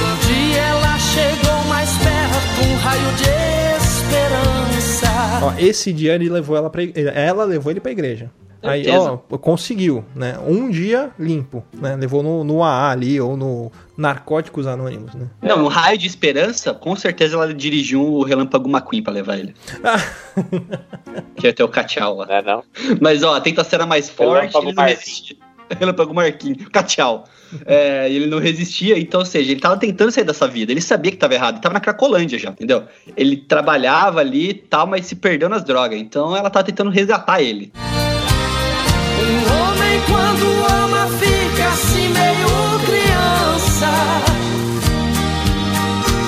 Um dia ela chegou mais perto, um raio de esperança. Ó, esse dia ele levou ela igreja. Ela levou ele pra igreja. Aí, Certeza. ó, conseguiu, né? Um dia limpo, né? Levou no, no AA ali, ou no Narcóticos Anônimos, né? Não, no raio de esperança, com certeza ela dirigiu o Relâmpago McQueen pra levar ele. [laughs] que ia ter o Cachau lá. Não é não? Mas ó, a tentação era mais forte, Relâmpago ele não Marquinhos. resistia. Relâmpago Marquinhos, Cachau. [laughs] É, ele não resistia, então, ou seja, ele tava tentando sair dessa vida. Ele sabia que tava errado, ele tava na Cracolândia já, entendeu? Ele trabalhava ali e tal, mas se perdeu nas drogas. Então ela tava tentando resgatar ele. Um homem quando ama fica assim meio criança.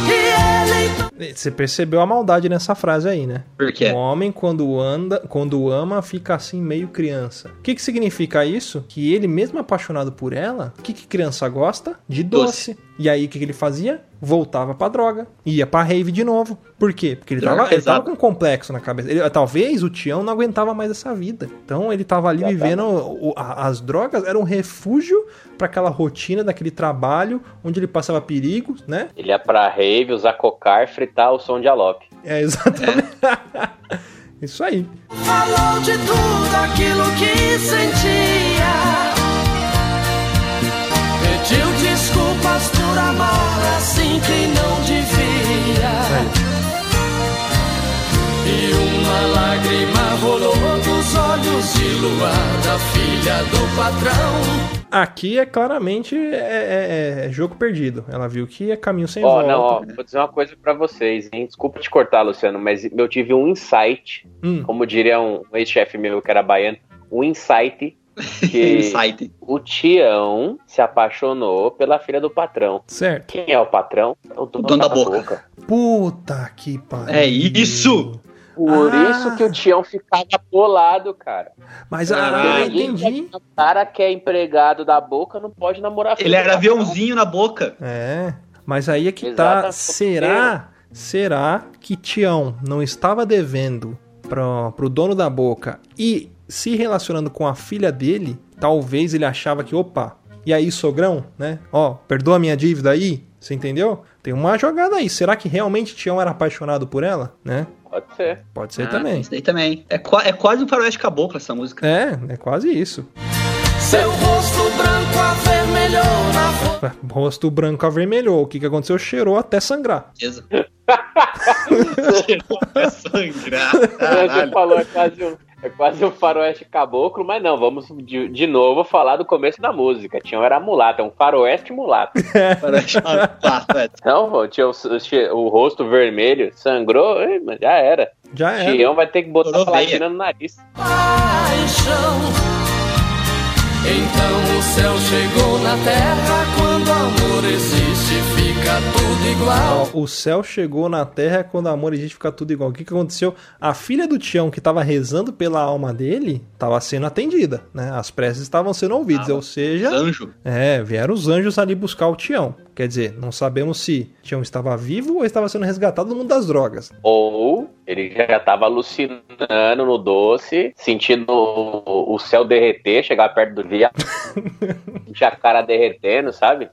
E ele Você percebeu a maldade nessa frase aí, né? Por quê? O homem, quando anda, quando ama, fica assim meio criança. O que, que significa isso? Que ele, mesmo apaixonado por ela, o que, que criança gosta? De doce. E aí, o que, que ele fazia? Voltava pra droga. Ia pra rave de novo. Por quê? Porque ele Droga tava, ele tava com um complexo na cabeça. Ele- talvez o Tião não aguentava mais essa vida. Então ele tava ali vivendo. o- a- as drogas eram um refúgio pra aquela rotina daquele trabalho onde ele passava perigos, né? Ele ia pra rave, usar cocar, fritar o som de Alok. É exatamente. [laughs] Isso aí. falou de tudo aquilo que sentia. Olhos de luar da filha do patrão. Aqui é claramente é, é- é jogo perdido. Ela viu que é caminho sem Ó, volta. não, ó, vou dizer uma coisa pra vocês, hein? Desculpa te cortar, Luciano, mas eu tive um insight, Hum, como diria um ex-chefe meu que era baiano, um insight [laughs] que o Tião se apaixonou pela filha do patrão. certo. Quem é o patrão? É o dono, dono da, da boca. boca. Puta que pariu. É isso! Por Ah. isso que o Tião ficava bolado, cara. Mas ah, eu entendi. O cara que é empregado da boca não pode namorar Ele era patrão. aviãozinho na boca. É. Mas aí é que tá. Exato. Será? Será que Tião não estava devendo pro, pro dono da boca e se relacionando com a filha dele? Talvez ele achava que, opa, e aí, sogrão, né? Ó, perdoa a minha dívida aí. Você entendeu? Tem uma jogada aí. Será que realmente Tião era apaixonado por ela? Né? Pode ser. Pode ser Ah, também. Isso daí também. É, é quase um faroeste caboclo essa música. É, é quase isso. Seu rosto branco avermelhou na Rosto branco avermelhou. O que, que aconteceu? Cheirou até sangrar. [laughs] Certeza. é sangrar. [laughs] Você falou, é quase um, é quase um faroeste caboclo, mas não, vamos de, de novo falar do começo da música. Tião era mulato, é um faroeste mulato. [laughs] Faroeste é. Não, pô, tinha o, o- o rosto vermelho, sangrou, já era. Já era. Tião vai ter que botar Estourou platina no nariz. paixão. Então o céu chegou na terra. Quando amor existe, fica tudo igual. Ó, o céu chegou na terra quando o amor existe fica tudo igual. O que, que aconteceu? A filha do Tião, que estava rezando pela alma dele, estava sendo atendida, né? As preces estavam sendo ouvidas, Tava. ou seja, Anjo. é, vieram os anjos ali buscar o Tião. Quer dizer, não sabemos se Tião estava vivo ou estava sendo resgatado do mundo das drogas. Ou ele já tava alucinando no doce, sentindo o, o céu derreter, chegar perto do dia, [laughs] sentir a cara derretendo, sabe?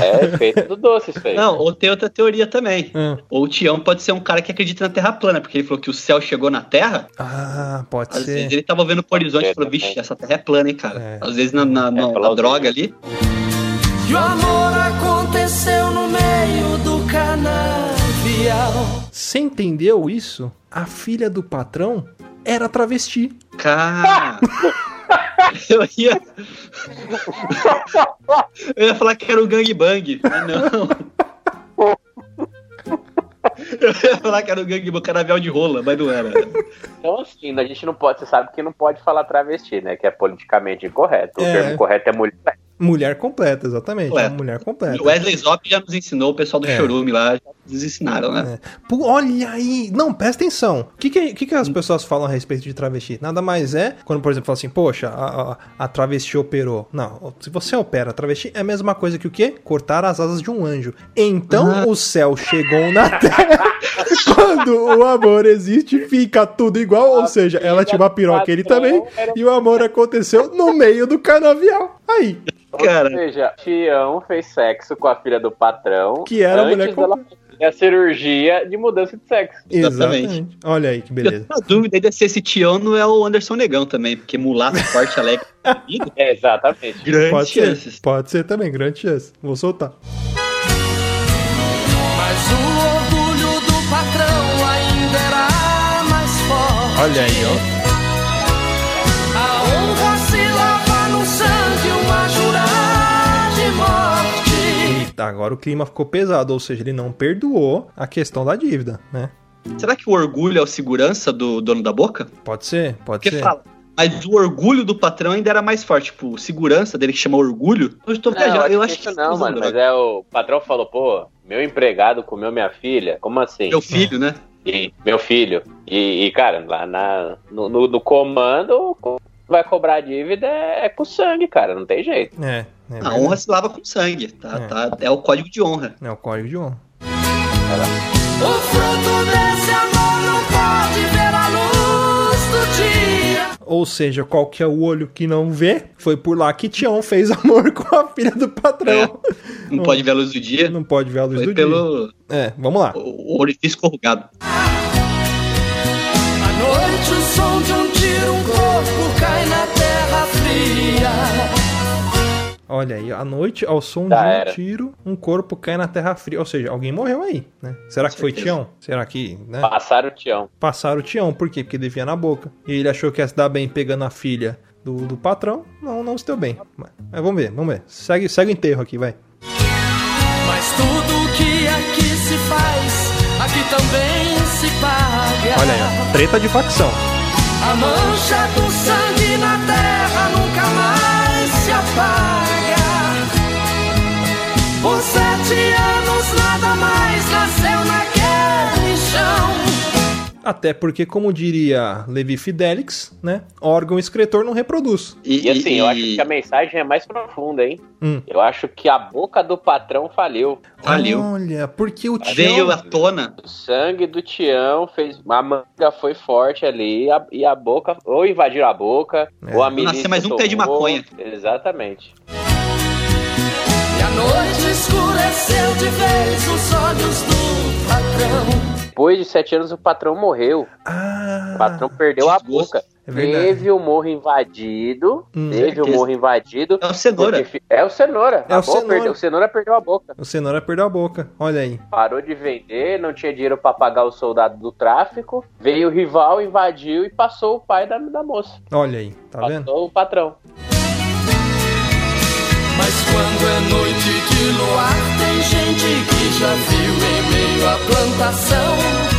É efeito do doce isso aí. Não, ou tem outra teoria também. Hum. Ou o Tião pode ser um cara que acredita na Terra plana, porque ele falou que o céu chegou na Terra. Ah, pode Às vezes ser. ele tava vendo pro horizonte e falou, vixe, essa Terra é plana, hein, cara. É. Às vezes na, na, na- na plausível. droga ali. E o amor aconteceu no meio do canavial. Você entendeu isso? A filha do patrão era travesti. Cara. Eu ia. Eu ia falar que era o gangbang, mas não. Eu ia falar que era o gangbang, canavial de rola, mas não era. Então, assim, a gente não pode, você sabe que não pode falar travesti, né? Que é politicamente incorreto. O É. termo correto é mulher. Mulher completa, exatamente. Completa. Uma mulher completa. O Wesley Zop já nos ensinou, o pessoal do É. Chorume lá, já nos ensinaram, né? Pô, olha aí! Não, presta atenção. O que, que, que, que as pessoas falam a respeito de travesti? Nada mais é quando, por exemplo, fala assim, poxa, a, a, a travesti operou. Não, se você opera a travesti, é a mesma coisa que o quê? Cortar as asas de um anjo. Então o céu chegou na terra. [laughs] quando o amor existe, fica tudo igual. Ou seja, ela tinha uma piroca, ele também. E o amor aconteceu no meio do canavial. Aí. Cara. Ou seja, Tião fez sexo com a filha do patrão. Que era a antes mulher dela fazer a cirurgia de mudança de sexo. Exatamente. Exatamente. Olha aí que Eu beleza. tenho uma dúvida ainda se esse Tião não é o Anderson Negão também, porque mulato, forte, alegre, [laughs] É, exatamente. grandes Pode ser, chances. pode ser também, grande chance. Vou soltar. Mas o orgulho do patrão ainda era mais forte. Olha aí, ó. Agora o clima ficou pesado, ou seja, ele não perdoou a questão da dívida, né? Será que o orgulho é o segurança do dono da boca? Pode ser, pode Porque ser. fala. Mas o orgulho do patrão ainda era mais forte. Tipo, segurança dele que chama orgulho. Eu estou Não, viajando. Eu acho acho que isso não, mano. Mas é o patrão falou, pô, meu empregado comeu minha filha. Como assim? Meu filho, né? E, meu filho. E, e, cara, lá na, no, no- no comando, vai cobrar a dívida é, é com sangue, cara. Não tem jeito. É, é A honra se lava com sangue. Tá, É. tá, é o código de honra. É o código de honra. O fruto desse amor não pode ver a luz do dia. Ou seja, qual que é o olho que não vê? Foi por lá que Tião fez amor com a filha do patrão. Não pode ver a luz do dia. Não pode ver a luz Foi do dia. pelo É, vamos lá. o- o orifício corrugado. À noite, o som de um Olha aí, à noite, ao som Já de um era. tiro, um corpo cai na terra fria. Ou seja, alguém morreu aí, né? Será que foi. Tião? Será que, né? Passaram o Tião. Passaram o Tião. Por quê? Porque devia na boca. E ele achou que ia se dar bem pegando a filha do, do patrão. Não, não se deu bem. Mas, mas vamos ver, vamos ver. Segue, segue o enterro aqui, vai. Mas tudo que aqui se faz, aqui também se paga. Olha aí, ó. Treta de facção. A mancha do sangue na terra nunca mais se apaga. Por sete anos nada mais nasceu naquele chão. Até porque, como diria Levi Fidelix, né? Órgão excretor não reproduz. E assim, eu acho que a mensagem é mais profunda, hein? Hum. Eu acho que a boca do patrão faliu. Valeu. Olha, porque o Tião... Veio à tona. O sangue do Tião fez. A manga foi forte ali a- e a boca. Ou invadiram a boca, É. ou a Nasceu milícia. mais um pé de maconha. Exatamente. E a noite escureceu de vez os olhos do patrão. Depois de sete anos, o patrão morreu. Ah, O patrão perdeu a boca. É teve o morro invadido. Hum. teve o Certeza. morro invadido. É o cenoura. É o cenoura. É o cenoura. Perdeu, o cenoura perdeu a boca. o Cenoura perdeu a boca. Olha aí. Parou de vender, não tinha dinheiro pra pagar o soldado do tráfico. Veio o rival, invadiu e passou o pai da, da moça. Olha aí, tá vendo? Passou o patrão. Mas quando é noite de luar, tem gente que já viu em meio à plantação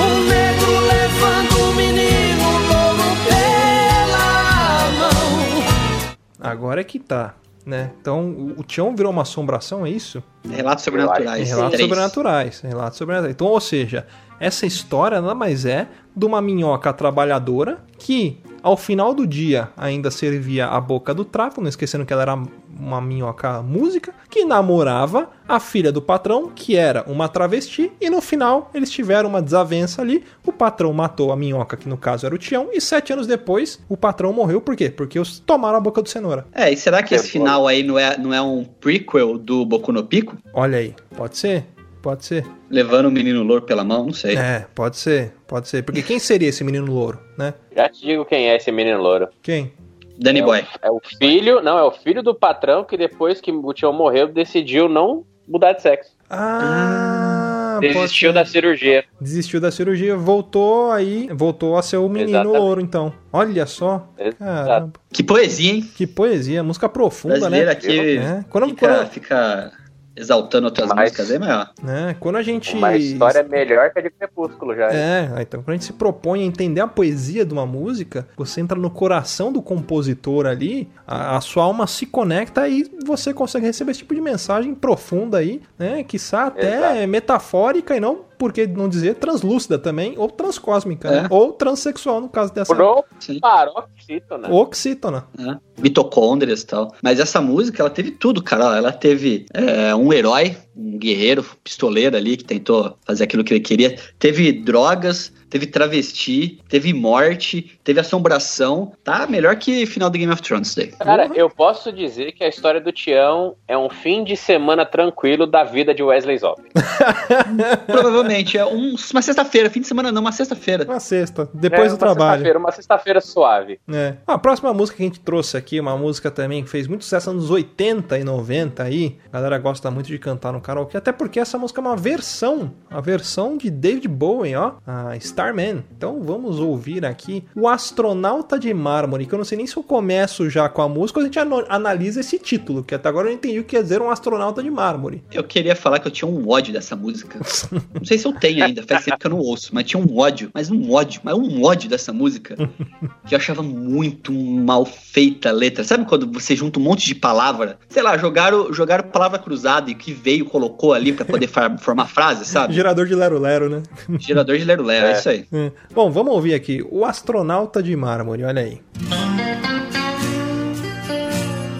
um negro levando o menino louro pela mão. Agora é que tá, né? Então, o, Tião virou uma assombração, é isso? Relatos sobrenaturais. Relatos sobrenaturais. Relatos sobrenaturais. Então, ou seja, essa história nada mais é de uma minhoca trabalhadora que, ao final do dia, ainda servia a boca do tráfico, não esquecendo que ela era uma minhoca música, que namorava a filha do patrão, que era uma travesti, e no final eles tiveram uma desavença ali. O patrão matou a minhoca, que no caso era o Tião, e sete anos depois o patrão morreu. Por quê? Porque os tomaram a boca do cenoura. É, e será que É esse bom. final aí não é, não é um prequel do Boku no Pico? Olha aí, pode ser? Pode ser. Levando o menino louro pela mão? Não sei. É, pode ser, pode ser. Porque quem seria esse menino louro, né? Já te digo quem é esse menino louro. Quem? Danny é Boy. O, é o filho, não, é o filho do patrão que depois que o Tião morreu decidiu não mudar de sexo. Ah, pode Desistiu da cirurgia. Desistiu da cirurgia, voltou aí, voltou a ser o menino Exatamente. louro, então. Olha só. Caramba, Que poesia, hein? que poesia, música profunda, Brasileiro né? aqui É, quando, fica, quando, fica exaltando outras Mas- músicas aí, mas ó. né, quando a gente. Uma história melhor que a de Crepúsculo já. É, então quando a gente se propõe a entender a poesia de uma música, você entra no coração do compositor ali, a, a sua alma se conecta e você consegue receber esse tipo de mensagem profunda aí, né? Quiçá até Exato. metafórica e não, por que não dizer, translúcida também, ou transcósmica, É. né? Ou transexual no caso dessa. Pro paroxítona. Oxítona. né? mitocôndrias e tal. Mas essa música, ela teve tudo, cara. Ela teve é, um herói, um guerreiro, pistoleiro ali, que tentou fazer aquilo que ele queria. Teve drogas, teve travesti, teve morte, teve assombração. Tá melhor que final do Game of Thrones daí. Cara, eu posso dizer que a história do Tião é um fim de semana tranquilo da vida de Wesley Zop. [laughs] Provavelmente é um- uma sexta-feira, fim de semana não, uma sexta-feira. Uma sexta, depois É, do uma trabalho. sexta-feira, Uma sexta-feira suave. É. A próxima música que a gente trouxe aqui, uma música também que fez muito sucesso nos anos 80 e 90 aí. A galera gosta muito de cantar no karaokê, até porque essa música é uma versão, a versão de David Bowie, ó, a Starman. Então vamos ouvir aqui o Astronauta de Mármore, que eu não sei nem se eu começo já com a música ou a gente analisa esse título, que até agora eu não entendi o que quer dizer um astronauta de mármore. Eu queria falar que eu tinha um ódio dessa música. [laughs] Não sei se eu tenho ainda, faz tempo que eu não ouço, mas tinha um ódio, mas um ódio, mas um ódio dessa música [laughs] que eu achava muito mal feita a letra. Sabe quando você junta um monte de palavra? Sei lá, jogaram, jogaram palavra cruzada e que veio, colocou ali pra poder [laughs] formar frase, sabe? Gerador de Lero Lero, né? Gerador de Lero Lero, é É. isso aí. É. Bom, vamos ouvir aqui o Astronauta de Mármore, olha aí.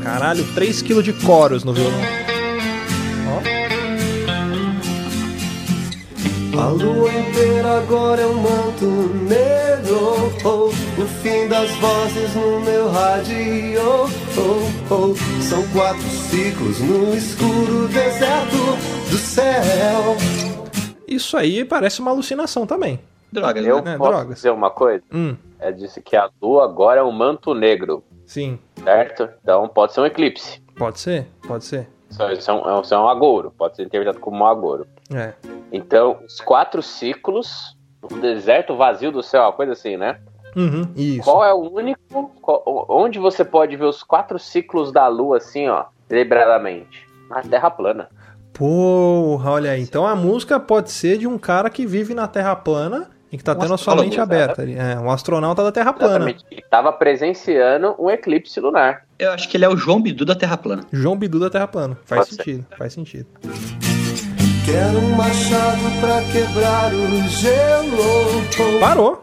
Caralho, 3kg de coros no violão. Ó. A lua inteira agora é um manto negro oh, O fim das vozes no meu rádio oh, oh. São quatro ciclos no escuro deserto do céu Isso aí parece uma alucinação também. Drogas, Eu né? Posso drogas. dizer uma coisa? Hum, É disse que a lua agora é um manto negro, sim. certo? Então pode ser um eclipse. Pode ser, pode ser. Isso é, é um, é um- isso é um agouro, pode ser interpretado como um agouro. É. Então, os quatro ciclos, o deserto vazio do céu, uma coisa assim, né? Uhum, isso. Qual é o único. qual- onde você pode ver os quatro ciclos da lua, assim, ó, deliberadamente? Na Terra plana. Porra, olha aí. Então a música pode ser de um cara que vive na Terra plana e que tá Um tendo a sua mente aberta ali. É, um astronauta da Terra plana. Exatamente. E tava presenciando um eclipse lunar. Eu acho que ele é o João Bidu da Terra Plana. João Bidu da Terra plana. Faz Pode ser. sentido, faz sentido. Quero um machado pra quebrar o gelo Parou.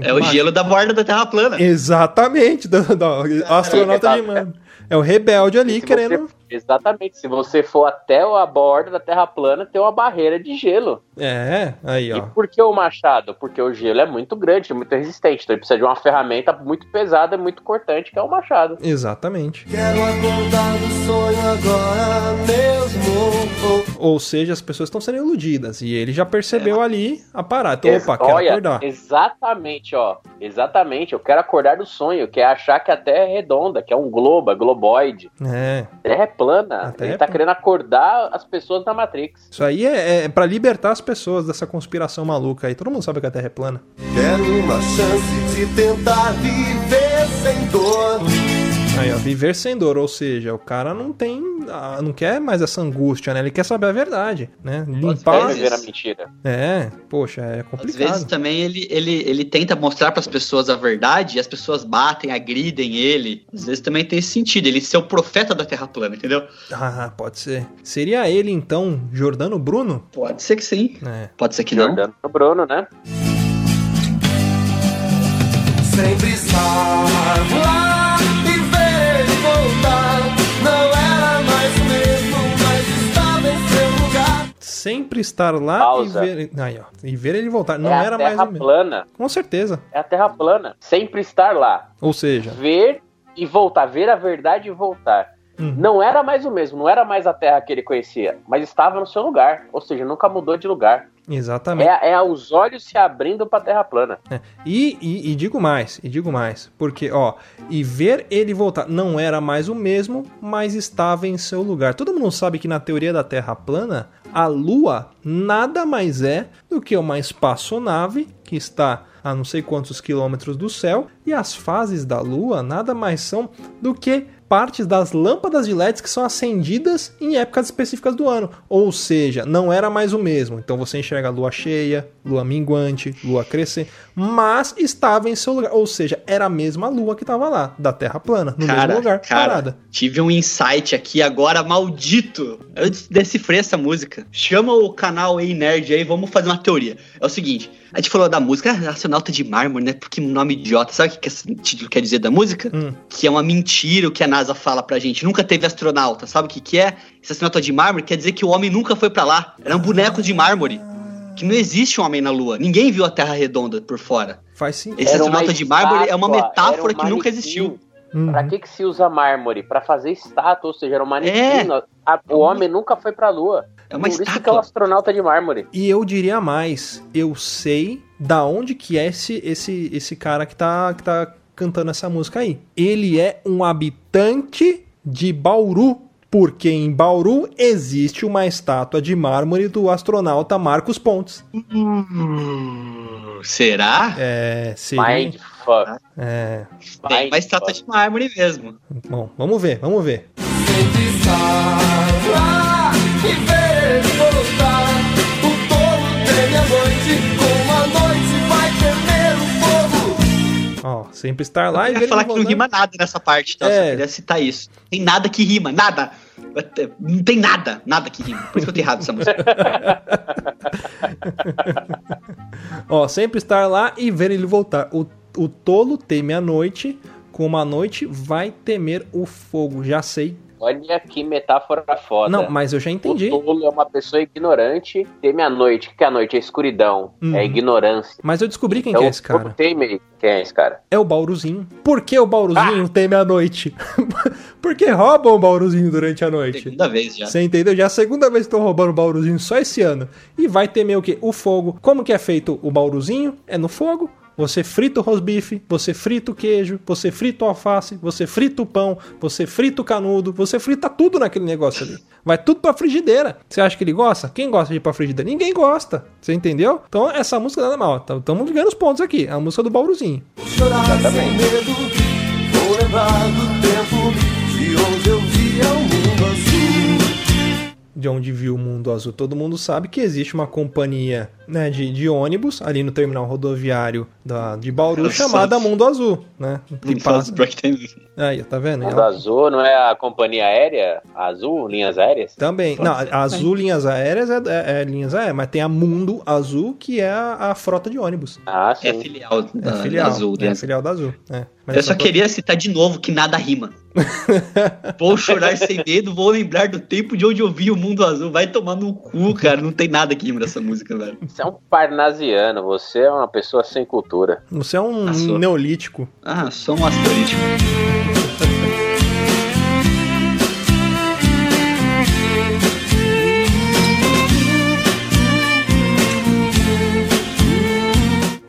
É o gelo da borda da Terra Plana. Exatamente, do, do- astronauta de mano. É o rebelde ali Se querendo. você- exatamente. Se você for até a borda da Terra plana, tem uma barreira de gelo. É, aí E ó. por que o machado? Porque o gelo é muito grande, é muito resistente. Então ele precisa de uma ferramenta muito pesada, muito cortante, que é o machado. Exatamente. Quero acordar do sonho agora mesmo Ou seja, as pessoas estão sendo iludidas. E ele já percebeu ali a parada. Então, opa, quero olha, acordar. Exatamente, ó. Exatamente. Eu quero acordar do sonho, que é achar que a Terra é redonda, que é um globo, é globoide. É. A Terra é plana. A Terra Ele é tá plana. querendo acordar as pessoas da Matrix. Isso aí é, é para libertar as pessoas dessa conspiração maluca aí. Todo mundo sabe que a Terra é plana. Quero uma chance de tentar viver sem dor Aí, ó, viver sem dor, ou seja, o cara não tem, ah, não quer mais essa angústia, né? Ele quer saber a verdade, né? Quer Limpar. vezes- a mentira. É, poxa, é Às complicado. vezes também ele, ele, ele tenta mostrar para as pessoas a verdade e as pessoas batem, agridem ele. Às vezes também tem esse sentido, ele ser o profeta da Terra plana, entendeu? Ah, pode ser. Seria ele então, Jordano Bruno? Pode ser que sim, É. pode ser que não. Jordano Bruno, né? Sempre estar lá sempre estar lá Pausa. e ver. Aí, ó. E ver ele voltar. Não é a era mais terra o mesmo. plana. Com certeza. É a terra plana. Sempre estar lá. Ou seja, Ver e voltar. Ver a verdade e voltar. Uhum. Não era mais o mesmo. Não era mais a terra que ele conhecia. Mas estava no seu lugar. Ou seja, nunca mudou de lugar. Exatamente. É, é os olhos se abrindo pra terra plana. É. E, e, e digo mais, e digo mais, porque, ó, e ver ele voltar não era mais o mesmo, mas estava em seu lugar. Todo mundo sabe que na teoria da Terra plana, a Lua nada mais é do que uma espaçonave que está a não sei quantos quilômetros do céu, e as fases da Lua nada mais são do que partes das lâmpadas de LEDs que são acendidas em épocas específicas do ano. Ou seja, não era mais o mesmo. Então você enxerga a lua cheia, lua minguante, lua crescente, mas estava em seu lugar. Ou seja, era a mesma lua que estava lá, da Terra plana, no mesmo Cara, lugar, cara, parada. tive um insight aqui agora, maldito. Eu decifrei essa música. Chama o canal Ei Nerd aí, vamos fazer uma teoria. É o seguinte, a gente falou da música, ah, astronauta de mármore, né? Porque nome idiota. Sabe o que que esse título quer dizer da música? Hum. Que é uma mentira o que a NASA fala pra gente. Nunca teve astronauta. Sabe o que que é? Esse astronauta de mármore quer dizer que o homem nunca foi pra lá. Era um boneco de mármore. Que não existe um homem na Lua. Ninguém viu a Terra redonda por fora. Faz sentido. Esse Era astronauta de mármore é uma metáfora um que nunca existiu. Uhum. Pra que, que se usa mármore? Pra fazer estátua, ou seja, era um manequim. É. O homem nunca foi pra lua. É uma Por isso que é o estátua. astronauta de mármore. E eu diria mais, eu sei da onde que é esse, esse, esse cara que tá, que tá cantando essa música aí. Ele é um habitante de Bauru, porque em Bauru existe uma estátua de mármore do astronauta Marcos Pontes. Hum, será? É, seria, Mind fuck. é, Tem uma estátua fuck. de mármore mesmo. bom, vamos ver, vamos ver. Ó, sempre estar lá eu e ver falar que não rima nada nessa parte, então É. eu queria citar isso. Tem nada que rima, nada. Não tem nada, nada que rima. Por isso que eu tenho errado essa música. [laughs] Ó, sempre estar lá e ver ele voltar. O, o tolo teme a noite, como a noite vai temer o fogo. Já sei. Olha que metáfora foda. Não, mas eu já entendi. O tolo é uma pessoa ignorante, teme a noite. O que é a noite? É escuridão, Uhum. é ignorância. Mas eu descobri quem então, que é esse cara. teme quem é esse cara. É o Bauruzinho. Por que o Ah! Bauruzinho teme a noite? [laughs] Porque roubam o Bauruzinho durante a noite. Segunda vez já. Você entendeu? Já é a segunda vez que estão roubando o Bauruzinho só esse ano. E vai temer o quê? O fogo. Como que é feito o Bauruzinho? É no fogo. Você frita o rosbife, você frita o queijo, você frita o alface, você frita o pão, você frita o canudo, você frita tudo naquele negócio ali. Vai tudo pra frigideira. Você acha que ele gosta? Quem gosta de ir pra frigideira? Ninguém gosta. Você entendeu? Então essa música nada mal. Estamos ganhando os pontos aqui. A música do Bauruzinho. Chorar sem medo, vou lembrar do tempo de onde eu via o mundo. De onde viu o mundo azul. Todo mundo sabe que existe uma companhia né, de, de ônibus ali no terminal rodoviário da, de Bauru chamada Mundo Azul, né? Que passa... Aí, tá vendo? Mundo É- Azul não é a companhia aérea? Azul, linhas aéreas? Também. Não, Azul Linhas Aéreas é, é- é linhas aéreas, mas tem a Mundo Azul, que é a, a frota de ônibus. Ah, sim. É filial É da, a filial. da Azul. é a né? filial da Azul. é. Mas Eu só essa- queria citar de novo que nada rima. [laughs] vou chorar sem medo, vou lembrar do tempo de onde eu vi o mundo azul. Vai tomar no cu, cara. Não tem nada que rima nessa música, velho. Você é um parnasiano, você é uma pessoa sem cultura. Você é um Ah, sou. neolítico. Ah, só um asterístico.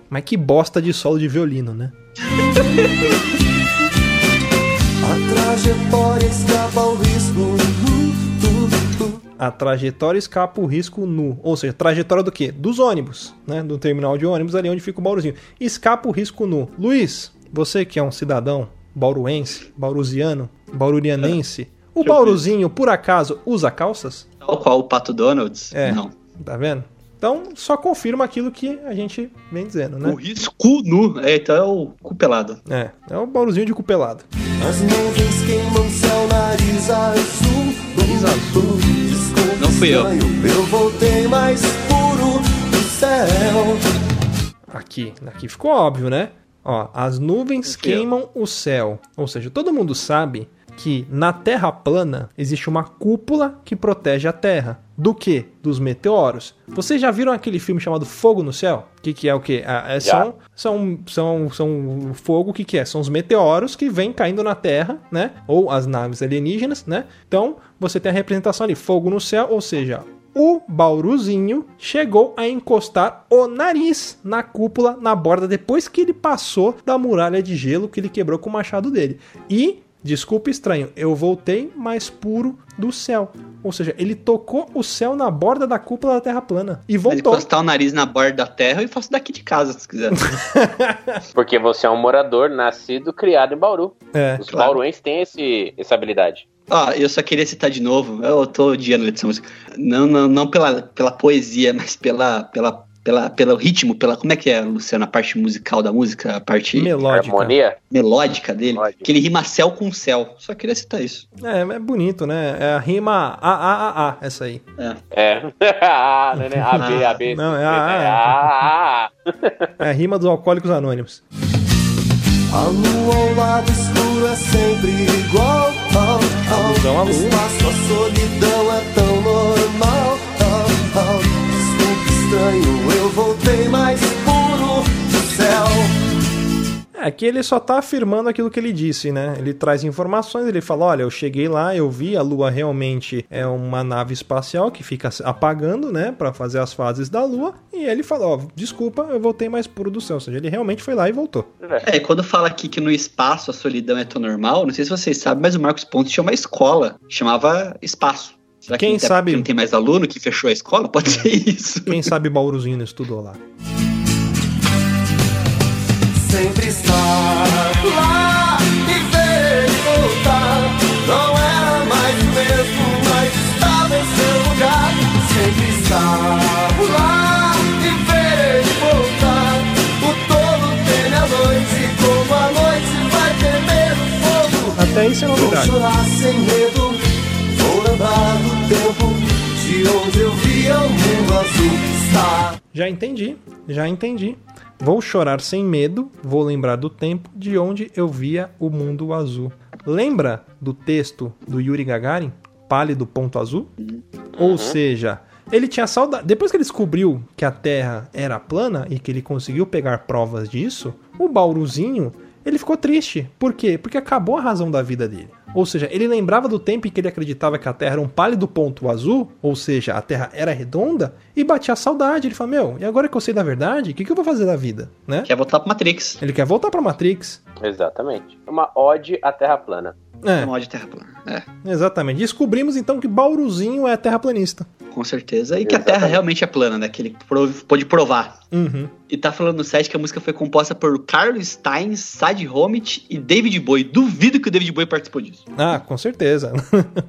Mas que bosta de solo de violino, né? [laughs] A trajetória escapa ao risco. Uh. A trajetória escapa o risco nu. Ou seja, trajetória do quê? Dos ônibus, né? Do terminal de ônibus, ali onde fica o Bauruzinho. Escapa o risco nu. Luiz, você que é um cidadão bauruense, bauruziano, baururianense, o Deixa eu Bauruzinho, por acaso, usa calças? Tal qual o Pato Donalds? É. Não. Tá vendo? Então, só confirma aquilo que a gente vem dizendo, O né? risco nu. É, então é o cu pelado. É, é o Bauruzinho de cupelado. As nuvens queimam céu, nariz azul. Nariz azul. Não fui eu. Eu voltei mais puro do céu. Aqui, aqui ficou óbvio, né? Ó, as nuvens queimam o céu. Ou seja, todo mundo sabe que na Terra plana existe uma cúpula que protege a Terra. Do que? Dos meteoros. Vocês já viram aquele filme chamado Fogo no Céu? O que, que é o que? é, são, são, são, são fogo, o que, que é? São os meteoros que vêm caindo na Terra, né? Ou as naves alienígenas, né? Então, você tem a representação ali, fogo no céu, ou seja, o Bauruzinho chegou a encostar o nariz na cúpula, na borda, depois que ele passou da muralha de gelo que ele quebrou com o machado dele. E, desculpa estranho, eu voltei mais puro do céu. Ou seja, ele tocou o céu na borda da cúpula da Terra plana e voltou. encostar o nariz na borda da terra e faço daqui de casa, se quiser. [laughs] Porque você é um morador nascido, criado em Bauru. É. Os Claro. bauruenses têm esse, essa habilidade. Ó, eu só queria citar de novo, eu tô odiando essa música. Não, não, não pela, pela poesia, mas pela, pela, pela, pelo ritmo, pela. Como é que é, Luciano? A parte musical da música, a parte Melódica. Harmonia. melódica dele. Melódica. Que ele rima céu com céu. Só queria citar isso. É, é bonito, né? É a rima A, A, A, A, essa aí. É. Ah, não é [laughs] nem A, B, A, B. [laughs] Não, é A, né? A. A, A, [laughs] A. É a rima dos Alcoólicos Anônimos. A lua ao lado escuro é sempre igual. Oh, oh. Alusão à lua. O espaço, a solidão é tão normal. Oh, oh. Desculpe, estranho, voltei mais puro do céu. É que ele só tá afirmando aquilo que ele disse, né? Ele traz informações, ele fala: olha, eu cheguei lá, eu vi, a Lua realmente é uma nave espacial que fica apagando, né? Pra fazer as fases da Lua. E ele fala: ó, desculpa, eu voltei mais puro do céu. Ou seja, ele realmente foi lá e voltou. É, e quando fala aqui que no espaço a solidão é tão normal, não sei se vocês sabem, mas o Marcos Pontes tinha uma escola, chamava Espaço. Será que Quem não tem- sabe- não tem mais aluno que fechou a escola? [laughs] Pode ser isso. Quem sabe Bauruzinho não estudou lá. Sempre estar lá e ver ele voltar. Não era mais o mesmo, mas estava em seu lugar. Sempre estar lá e ver ele voltar. O a noite, como a noite vai temer o fogo. Até isso é Vou novidade. chorar sem medo, do tempo de onde eu via o mundo azul estar. Já entendi, já entendi. Vou chorar sem medo, vou lembrar do tempo de onde eu via o mundo azul. Lembra do texto do Yuri Gagarin? Pálido ponto azul? Ou seja, ele tinha saudade. Depois que ele descobriu que a Terra era plana e que ele conseguiu pegar provas disso, o Bauruzinho ele ficou triste. Por quê? Porque acabou a razão da vida dele. Ou seja, ele lembrava do tempo em que ele acreditava que a Terra era um pálido ponto azul, ou seja, a Terra era redonda, e batia a saudade. Ele falou: Meu, e agora que eu sei da verdade, o que, que eu vou fazer da vida? Né? Quer voltar pro Matrix. Ele quer voltar pra Matrix. Exatamente. Uma ode à Terra plana. É, Uma de terra plana. É, exatamente. Descobrimos então que Bauruzinho é terraplanista. com certeza. E que a Terra Exatamente. realmente é plana, né? Que ele prov- pôde provar. Uhum. E tá falando no site que a música foi composta por Carlos Stein, Sad Homit e David Bowie. Duvido que o David Bowie participou disso. Ah, com certeza.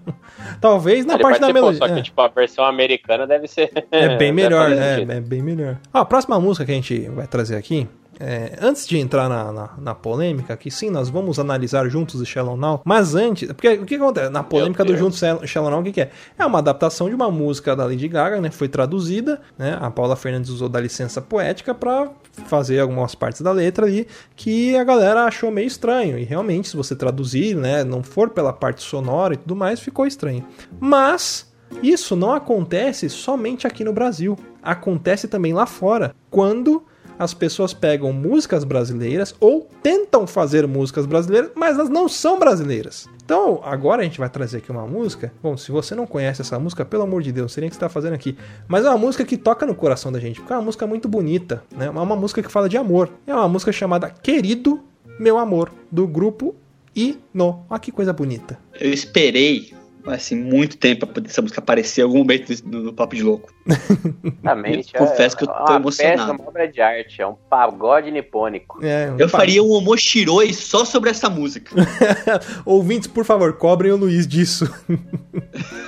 [laughs] Talvez na Ele parte da melodia. Só que, é. tipo, a versão americana deve ser. É bem [laughs] melhor, fazer é, é bem melhor. Ó, a próxima música que a gente vai trazer aqui, é, antes de entrar na, na, na polêmica, que sim, nós vamos analisar juntos o Shallow Now, mas antes, porque o que acontece? Na polêmica do. Juntos Shall- Shallow Now, o que, que é? É uma adaptação de uma música da Lady Gaga, né? Foi traduzida, né? A Paula Fernandes usou da licença poética pra fazer algumas partes da letra ali que a galera achou meio estranho. E realmente, se você traduzir, né, não for pela parte sonora e tudo mais, ficou estranho. Mas isso não acontece somente aqui no Brasil. Acontece também lá fora, quando as pessoas pegam músicas brasileiras ou tentam fazer músicas brasileiras, mas elas não são brasileiras. Então, agora a gente vai trazer aqui uma música. Bom, se você não conhece essa música, pelo amor de Deus, não sei nem o que você está fazendo aqui. Mas é uma música que toca no coração da gente, porque é uma música muito bonita, né? É uma música que fala de amor. É uma música chamada Querido Meu Amor, do grupo Ino. Olha que coisa bonita. Eu esperei, assim, muito tempo pra poder essa música aparecer em algum momento no, no Papo de Louco. [laughs] Exatamente. Confesso que eu tô uma emocionado. peça, uma obra de arte, é um pagode nipônico. É, um Eu pa- faria um Omoshiroi só sobre essa música. [laughs] Ouvintes, por favor, cobrem o Luiz disso. [laughs]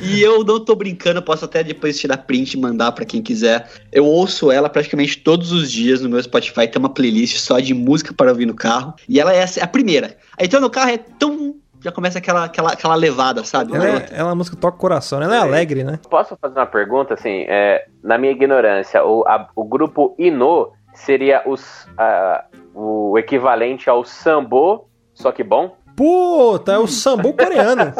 E eu não tô brincando, eu posso até depois tirar print e mandar pra quem quiser. Eu ouço ela praticamente todos os dias no meu Spotify, tem uma playlist só de música para ouvir no carro. E ela é a primeira. Aí então no carro é tão. Já começa aquela, aquela, aquela levada, sabe? Ela é, ela é uma música que toca o coração, né? Ela é alegre, né? Posso fazer uma pergunta, assim, é, na minha ignorância, o, a- o grupo Ino seria os, ah, o equivalente ao Sambo, só que bom? Puta, é o sambo [laughs] coreano.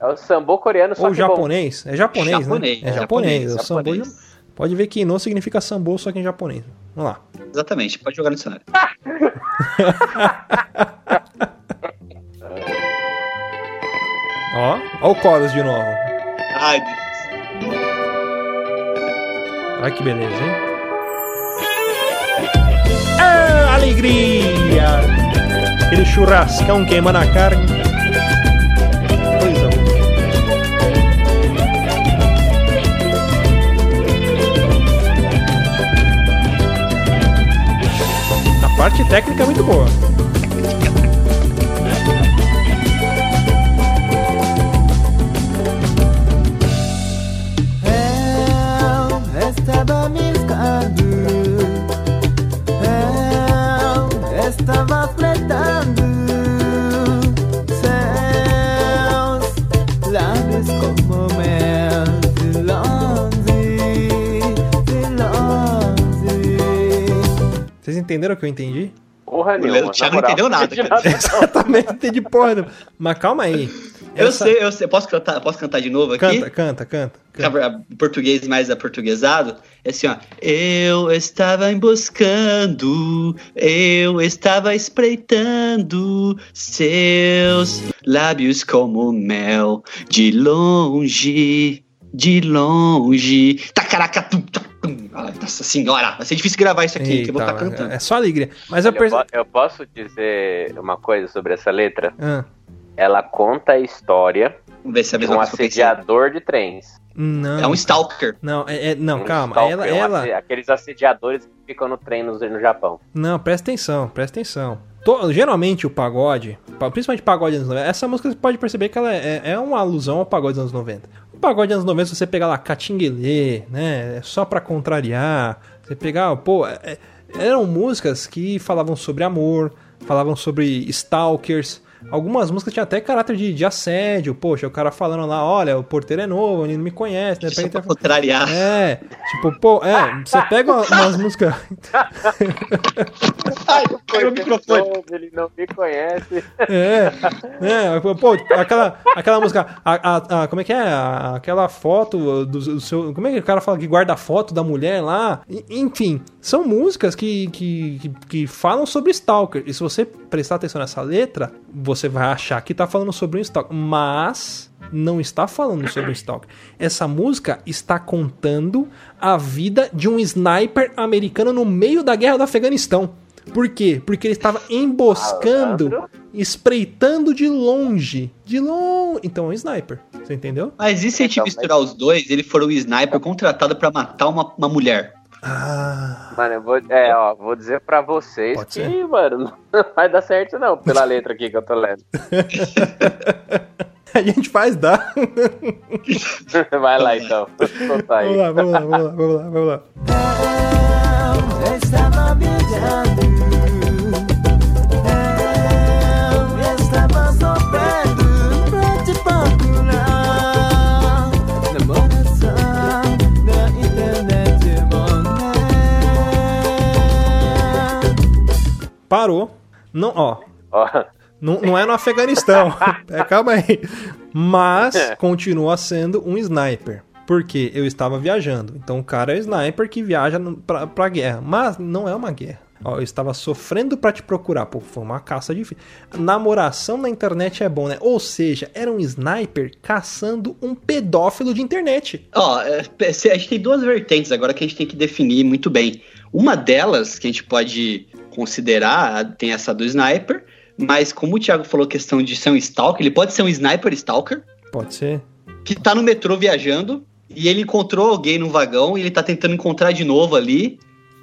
É o sambo coreano, só Ou que bom. japonês? É japonês, Japonês, né? É japonês. japonês, O sambo japonês. pode ver que não significa sambo, só que em japonês. Vamos lá. Exatamente, pode jogar no dicionário. [laughs] Ó, ó o chorus de novo. Ai, Deus. Olha que beleza, hein? Ah, alegria! Aquele churrascão queimando a carne. Coisa boa. A parte técnica é muito boa. Entenderam o que eu entendi? Porra O nenhuma. Thiago não entendeu nada, [laughs] cara. Exatamente, não entendi porra. nenhuma. Mas calma aí. Eu Essa- sei, eu sei. Posso cantar, posso cantar de novo aqui? Canta, canta, canta. canta. Português mais aportuguesado, é assim, ó. Eu estava emboscando, eu estava espreitando seus lábios como mel, de longe, de longe. Tacaracatum, tacum. Ai, Nossa senhora, vai ser difícil gravar isso aqui, que eu vou Eita, estar cantando. É só alegria. Mas eu Eu, perce... eu posso dizer uma coisa sobre essa letra? Ah, Ela conta a história Vamos ver se é a de mesma um assediador de trens. não. É um stalker. Não, é, é- não, Um calma. stalker, Ela, um ela. Aqueles assediadores que ficam no trem no, no Japão. Não, presta atenção, presta atenção. To- Geralmente o pagode, pa- principalmente pagode dos anos 90, essa música você pode perceber que ela é, é uma alusão ao pagode dos anos 90. O pagode anos 90, se você pegar lá Catinguelê, né? É só pra contrariar. Você pegar, pô, é- é- eram músicas que falavam sobre amor, falavam sobre stalkers. Algumas músicas tinham até caráter de, de assédio. Poxa, o cara falando lá, olha, o porteiro é novo, ele não me conhece, né? Pra contrariar. [laughs] É, tipo, pô, é, você pega [laughs] umas músicas. [laughs] Ai, o microfone. Ele não me conhece. É, é, pô, aquela, aquela música, a, a- a- como é que é? A- aquela foto do, do seu. Como é que o cara fala que guarda a foto da mulher lá? E- Enfim, são músicas que, que, que, que falam sobre Stalker. E se você prestar atenção nessa letra, você vai achar que tá falando sobre um Stalker. Mas não está falando sobre um Stalker. Essa música está contando a vida de um sniper americano no meio da guerra do Afeganistão. Por quê? Porque ele estava emboscando, espreitando de longe. De longe. Então é um sniper. Você entendeu? Mas e se a gente Então, misturar os dois, ele for um sniper contratado pra matar uma, uma mulher? Ah. Mano, eu vou, é, ó, vou dizer pra vocês Pode que, ser. mano, [laughs] não vai dar certo não, pela letra aqui que eu tô lendo. [laughs] A gente faz dar. [laughs] Vai lá então. Vamos lá, vamos lá, vamos lá, vamos lá, vamos lá. Parou. Não, ó. Ó, Não, não é no Afeganistão. [laughs] É, calma aí. Mas É. continua sendo um sniper. Porque eu estava viajando. Então o cara é o sniper que viaja pra, pra guerra. Mas não é uma guerra. Ó, eu estava sofrendo pra te procurar. Pô, foi uma caça difícil. Namoração na internet é bom, né? Ou seja, era um sniper caçando um pedófilo de internet. Ó, é, a gente tem duas vertentes agora que a gente tem que definir muito bem. Uma delas, que a gente pode considerar, tem essa do sniper, mas como o Thiago falou questão de ser um stalker, ele pode ser um sniper stalker, Pode ser. que tá no metrô viajando, e ele encontrou alguém no vagão, e ele tá tentando encontrar de novo ali,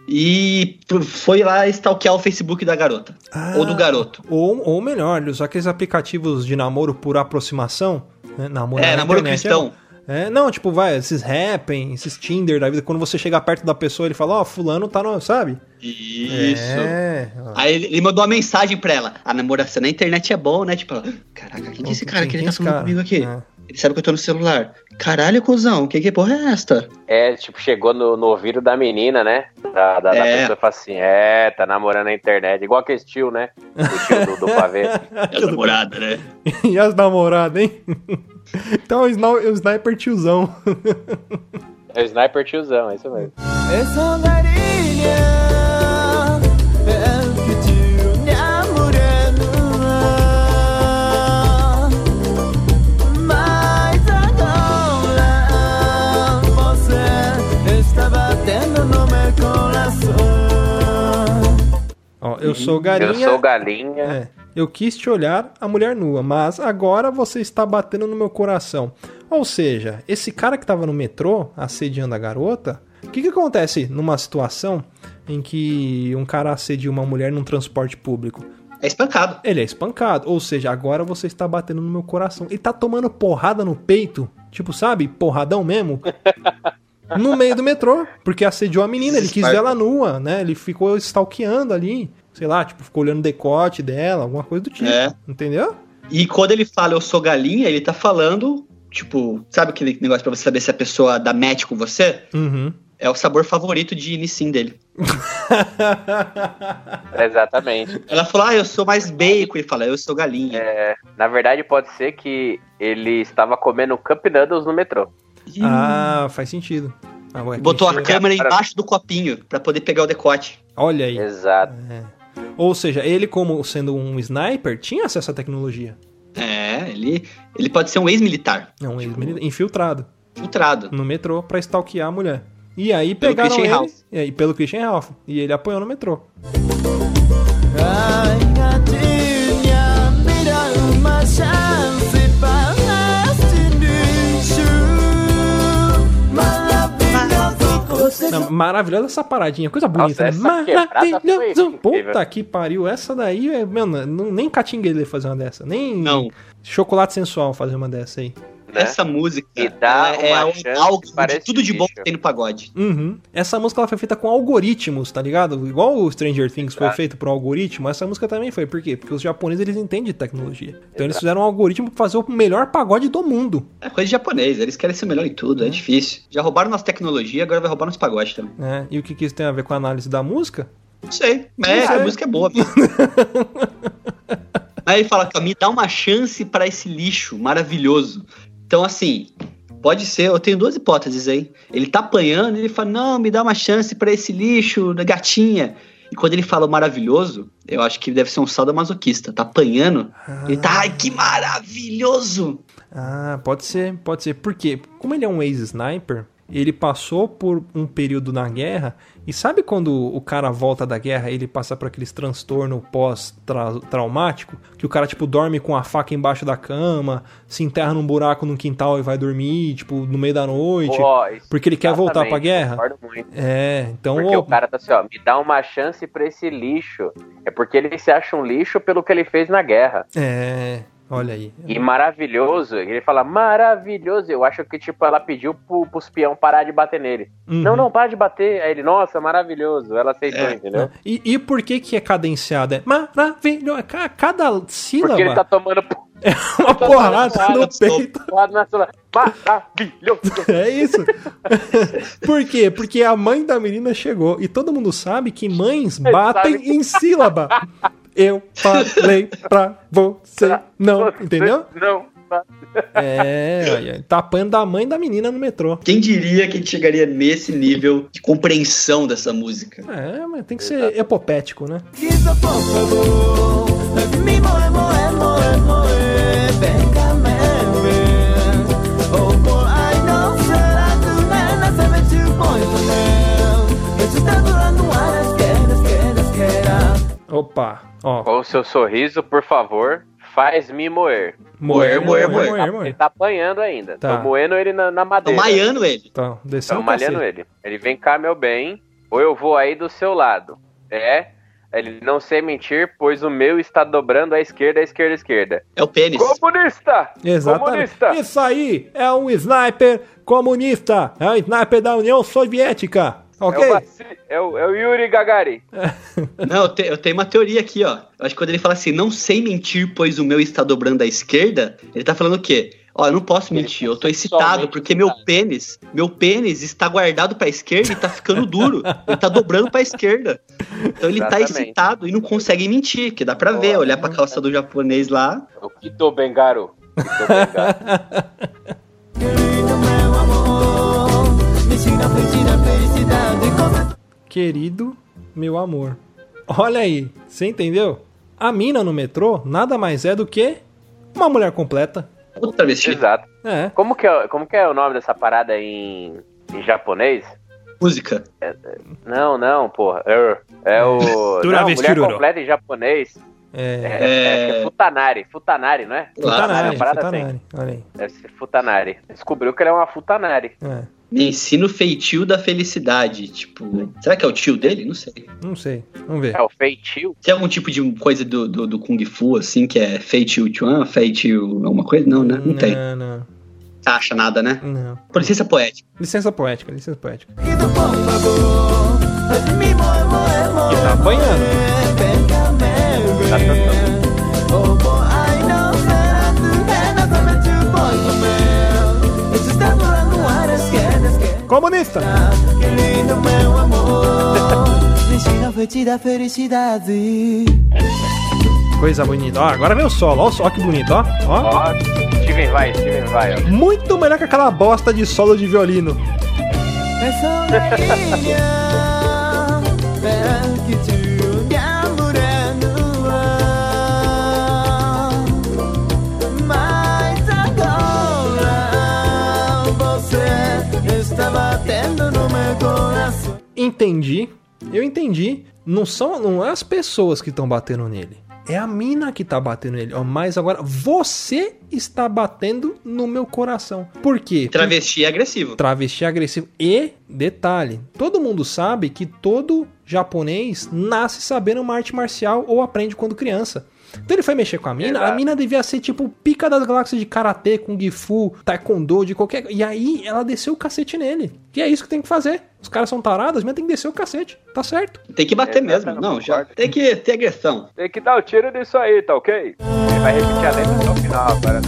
e foi lá stalkear o Facebook da garota, ou do garoto. Ou, ou melhor, usou aqueles aplicativos de namoro por aproximação. Né? Namoro É, na namoro internet, cristão. É, não, tipo, vai, esses Happn, esses Tinder da vida, quando você chega perto da pessoa, ele fala, ó, fulano tá no, sabe? Isso. É. Aí ele, ele mandou uma mensagem pra ela. A namoração na internet é bom, né? Tipo, ela, caraca, quem que é esse cara que ele tá esse falando cara? comigo aqui? É. Ele sabe que eu tô no celular. Caralho, cuzão, que que porra é esta? é, tipo, chegou no, no ouvido da menina, né? Da, da, da É. pessoa e fala assim, é, tá namorando na internet, igual aquele tio, né? O tio do, do pavê. [laughs] É a namorada, né? [laughs] E as namoradas, hein? [laughs] Então é o sni- o sniper tiozão. É o sniper tiozão, é isso mesmo. Esa garinha El kecilnya morena Mas agora Você está batendo no meu coração Ó, eu sou galinha. Eu sou galinha. É, eu quis te olhar a mulher nua, mas agora você está batendo no meu coração. Ou seja, esse cara que estava no metrô assediando a garota, o que, que acontece numa situação em que um cara assedia uma mulher num transporte público? É espancado. Ele é espancado, ou seja, agora você está batendo no meu coração. Ele tá tomando porrada no peito, tipo, sabe, porradão mesmo. [laughs] No meio do metrô, porque assediou a menina, ele quis ver ela nua, né? Ele ficou stalkeando ali, sei lá, tipo, ficou olhando o decote dela, alguma coisa do tipo. É. Entendeu? E quando ele fala eu sou galinha, ele tá falando, tipo, sabe aquele negócio pra você saber se a pessoa dá match com você? Uhum. É o sabor favorito de Nissin dele. [laughs] Exatamente. Ela falou, ah, eu sou mais bacon. Ele fala, eu sou galinha. É, na verdade, pode ser que ele estava comendo Cup Noodles no metrô. Ah, faz sentido. Ah, ué, Botou a câmera embaixo do copinho pra poder pegar o decote. Olha aí. Exato. Ou seja, ele, como sendo um sniper, tinha acesso à tecnologia. É, ele, ele pode ser um ex-militar, É um ex-militar infiltrado filtrado. no metrô pra stalkear a mulher. E aí pegaram Christian ele, Ralph. e aí, pelo Christian Ralph. E ele apoiou no metrô. Ai, Você Não, maravilhosa essa paradinha, coisa bonita. né? Maravilhoso. incrível. Puta que pariu, essa daí, é, mano, não- nem catinguele fazer uma dessa. Nem Não, chocolate sensual fazer uma dessa aí. Né? essa música E dá é uma um algo para de tudo de bom bicho. que tem no pagode. Uhum. Essa música ela foi feita com algoritmos, tá ligado? Igual o Stranger Things foi Exato. feito por um algoritmo, essa música também foi. Por quê? Porque os japoneses eles entendem de tecnologia. Então eles fizeram um algoritmo pra fazer o melhor pagode do mundo. É coisa de japonês, eles querem ser melhor em tudo, é difícil. Já roubaram nossa tecnologia, agora vai roubar nosso pagode também. né? E o que, que isso tem a ver com a análise da música? Não sei, mas Não é, sei. a música é boa. mesmo. [laughs] Aí ele fala me dá uma chance pra esse lixo maravilhoso. Então, assim, pode ser, eu tenho duas hipóteses aí. Ele tá apanhando ele fala, não, me dá uma chance pra esse lixo da gatinha. E quando ele fala maravilhoso, eu acho que deve ser um sadomasoquista. Tá apanhando, ele tá, ai, que maravilhoso! Ah, pode ser, pode ser. Por quê? Como ele é um ex-sniper, ele passou por um período na guerra. E sabe quando o cara volta da guerra ele passa por aqueles transtorno pós-traumático? Que o cara, tipo, dorme com a faca embaixo da cama, se enterra num buraco no quintal e vai dormir, tipo, no meio da noite. Isso- porque ele quer voltar pra guerra? Muito. É, então. Porque o cara tá assim, ó, me dá uma chance pra esse lixo. É porque ele se acha um lixo pelo que ele fez na guerra. É, olha aí. E maravilhoso, ele fala maravilhoso. Eu acho que, tipo, ela pediu pro, pros peão parar de bater nele. Uhum. Não, não, para de bater. Aí ele, nossa, maravilhoso. Ela aceitou, É. entendeu? E, e por que que é cadenciado? É maravilhoso. Ca- Cada sílaba Porque ele tá tomando [laughs] é uma porrada no peito. [laughs] É isso. [laughs] Por quê? Porque a mãe da menina chegou e todo mundo sabe que mães batem sabe. em sílaba. Eu falei pra você não, Você entendeu? Não. É, olha, tá apanhando da mãe da menina no metrô. Quem diria que a gente chegaria nesse nível de compreensão dessa música? É, mas tem que ser epopético, né? Quizá, por favor, me moe, moe, moe, moe, Opa, ó. Com o seu sorriso, por favor, faz-me moer. Moer, moer, moer. moer, Ele moer. tá apanhando ainda. Tá. Tô moendo ele na, na Tô madeira. maiando ele. Então, descendo Estão o malhando ele. Ele vem cá, meu bem, ou eu vou aí do seu lado. É, ele não sei mentir, pois o meu está dobrando à esquerda, à esquerda, à esquerda. É o pênis. Comunista! Exatamente. Comunista! Isso aí é um sniper comunista. É um sniper da União Soviética. Ok? É, o é, o, é o Yuri Gagarin. [laughs] Não, eu, te- eu tenho uma teoria aqui, ó. Eu acho que quando ele fala assim, não sei mentir, pois o meu está dobrando à esquerda, ele tá falando o quê? Ó, eu não posso mentir, eu tô excitado porque meu pênis, meu pênis está guardado pra esquerda e tá ficando duro. ele tá dobrando pra esquerda. Então ele tá Exatamente. excitado e não consegue mentir, que dá pra ver, olhar pra calça do japonês lá. O Kito Bengaro. Muito obrigado. [laughs] Querido meu amor. Olha aí, você entendeu? A mina no metrô nada mais é do que uma mulher completa. Vez, Exato. É. Como que, é, como que é o nome dessa parada em, em japonês? música. Não, não, porra. Er, É o. [laughs] Não, mulher completa em japonês. É. É, é, é futanari. Futanari, não é? Futanari, parada Futanari. Olha aí. Deve ser futanari. Descobriu que ele é uma futanari. É. Me ensina o feitio da felicidade. Tipo, será que é o tio dele? Não sei. Não sei. Vamos ver. É o feitio. Tem algum tipo de coisa do, do, do Kung Fu, assim, que é feitio chuan, feitio alguma coisa? Não, né? Não tem. Não, não. Acha nada, né? não. Por licença poética. Licença poética, licença poética. E tá apanhando. Tá Comunista! [laughs] Coisa bonita. Ó, agora vem o solo. Ó, o solo que bonito, ó. ó. Ó, Steven vai, Steven vai, ó. Muito melhor que aquela bosta de solo de violino. Entendi. Eu entendi. Não são, não é as pessoas que estão batendo nele. É a mina que tá batendo nele. Ó, Mas agora você está batendo no meu coração. Por quê? Travesti é agressivo. Travesti agressivo. E, detalhe, todo mundo sabe que todo japonês nasce sabendo uma arte marcial ou aprende quando criança. Então ele foi mexer com a mina, a Exato. mina devia ser tipo pica das galáxias de karatê, kung fu, taekwondo, de qualquer. E aí ela desceu o cacete nele. E é isso que tem que fazer. Os caras são tarados, mas tem que descer o cacete. Tá certo. Tem que bater Exato, mesmo. não Não, já tem que ter agressão. Tem que dar o tiro nisso aí, tá ok? Ele vai repetir a letra até o final agora.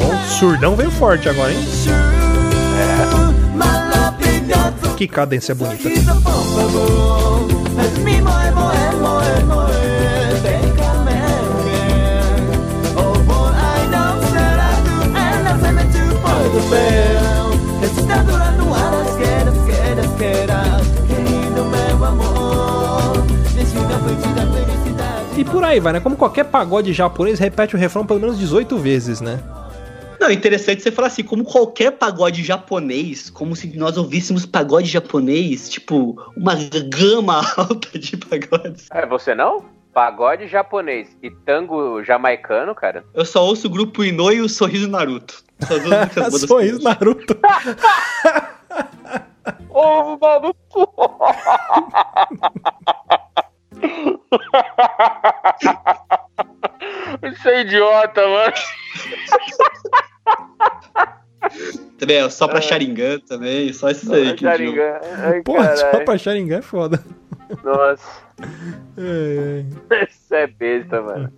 O surdão veio forte agora, hein? Que cadência bonita. E por aí vai, né? Como qualquer pagode japonês, repete o refrão pelo menos 18 vezes, né? Não, interessante você falar assim, como qualquer pagode japonês, como se nós ouvíssemos pagode japonês, tipo, uma gama [laughs] alta de pagodes. É, você não? Pagode japonês e tango jamaicano, cara. Eu só ouço o grupo Ino e o Sorriso Naruto. [laughs] Sorriso ouço. Naruto. [laughs] Ô, maluco! Isso é idiota, mano. Também, é só pra Sharingan também, só esses aí. que. Sharingan. Ai, Porra, só pra Sharingan é foda. Nossa, É, é. isso é besta, mano.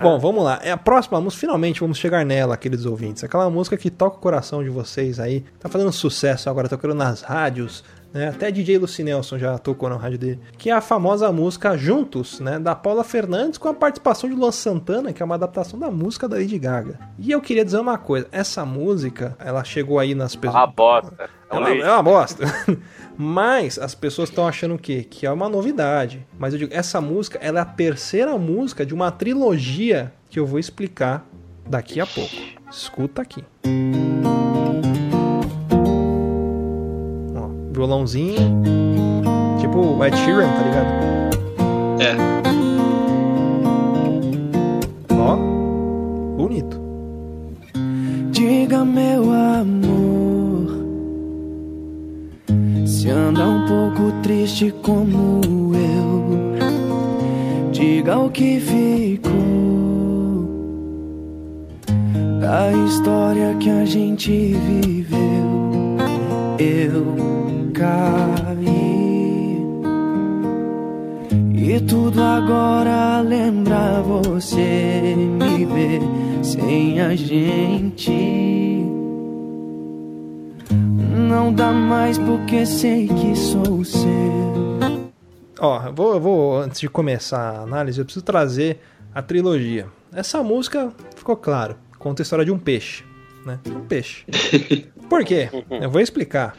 Bom, vamos lá. É a próxima música, finalmente vamos chegar nela, queridos ouvintes. Aquela música que toca o coração de vocês aí. Tá fazendo sucesso agora, tocando nas rádios, né? Até DJ Luci Nelson já tocou na rádio dele. Que é a famosa música Juntos, né? Da Paula Fernandes com a participação de Luan Santana, que é uma adaptação da música da Lady Gaga. E eu queria dizer uma coisa: essa música, ela chegou aí nas É pessoas. uma bosta. É É um uma, é uma bosta. [laughs] Mas as pessoas estão achando o quê? Que é uma novidade. Mas eu digo, essa música ela é a terceira música de uma trilogia que eu vou explicar daqui a pouco. Escuta aqui. Ó, violãozinho. Tipo o Ed Sheeran, tá ligado? É. Ó. Bonito. Diga meu amor Se anda um pouco triste como eu Diga o que ficou Da história que a gente viveu Eu caí E tudo agora lembra você me ver sem a gente. Não dá mais porque sei que sou seu. Ó, eu vou, eu vou, antes de começar a análise, eu preciso trazer a trilogia. Essa música, ficou claro, conta a história de um peixe, né? Um peixe. [laughs] Por quê? Eu vou explicar.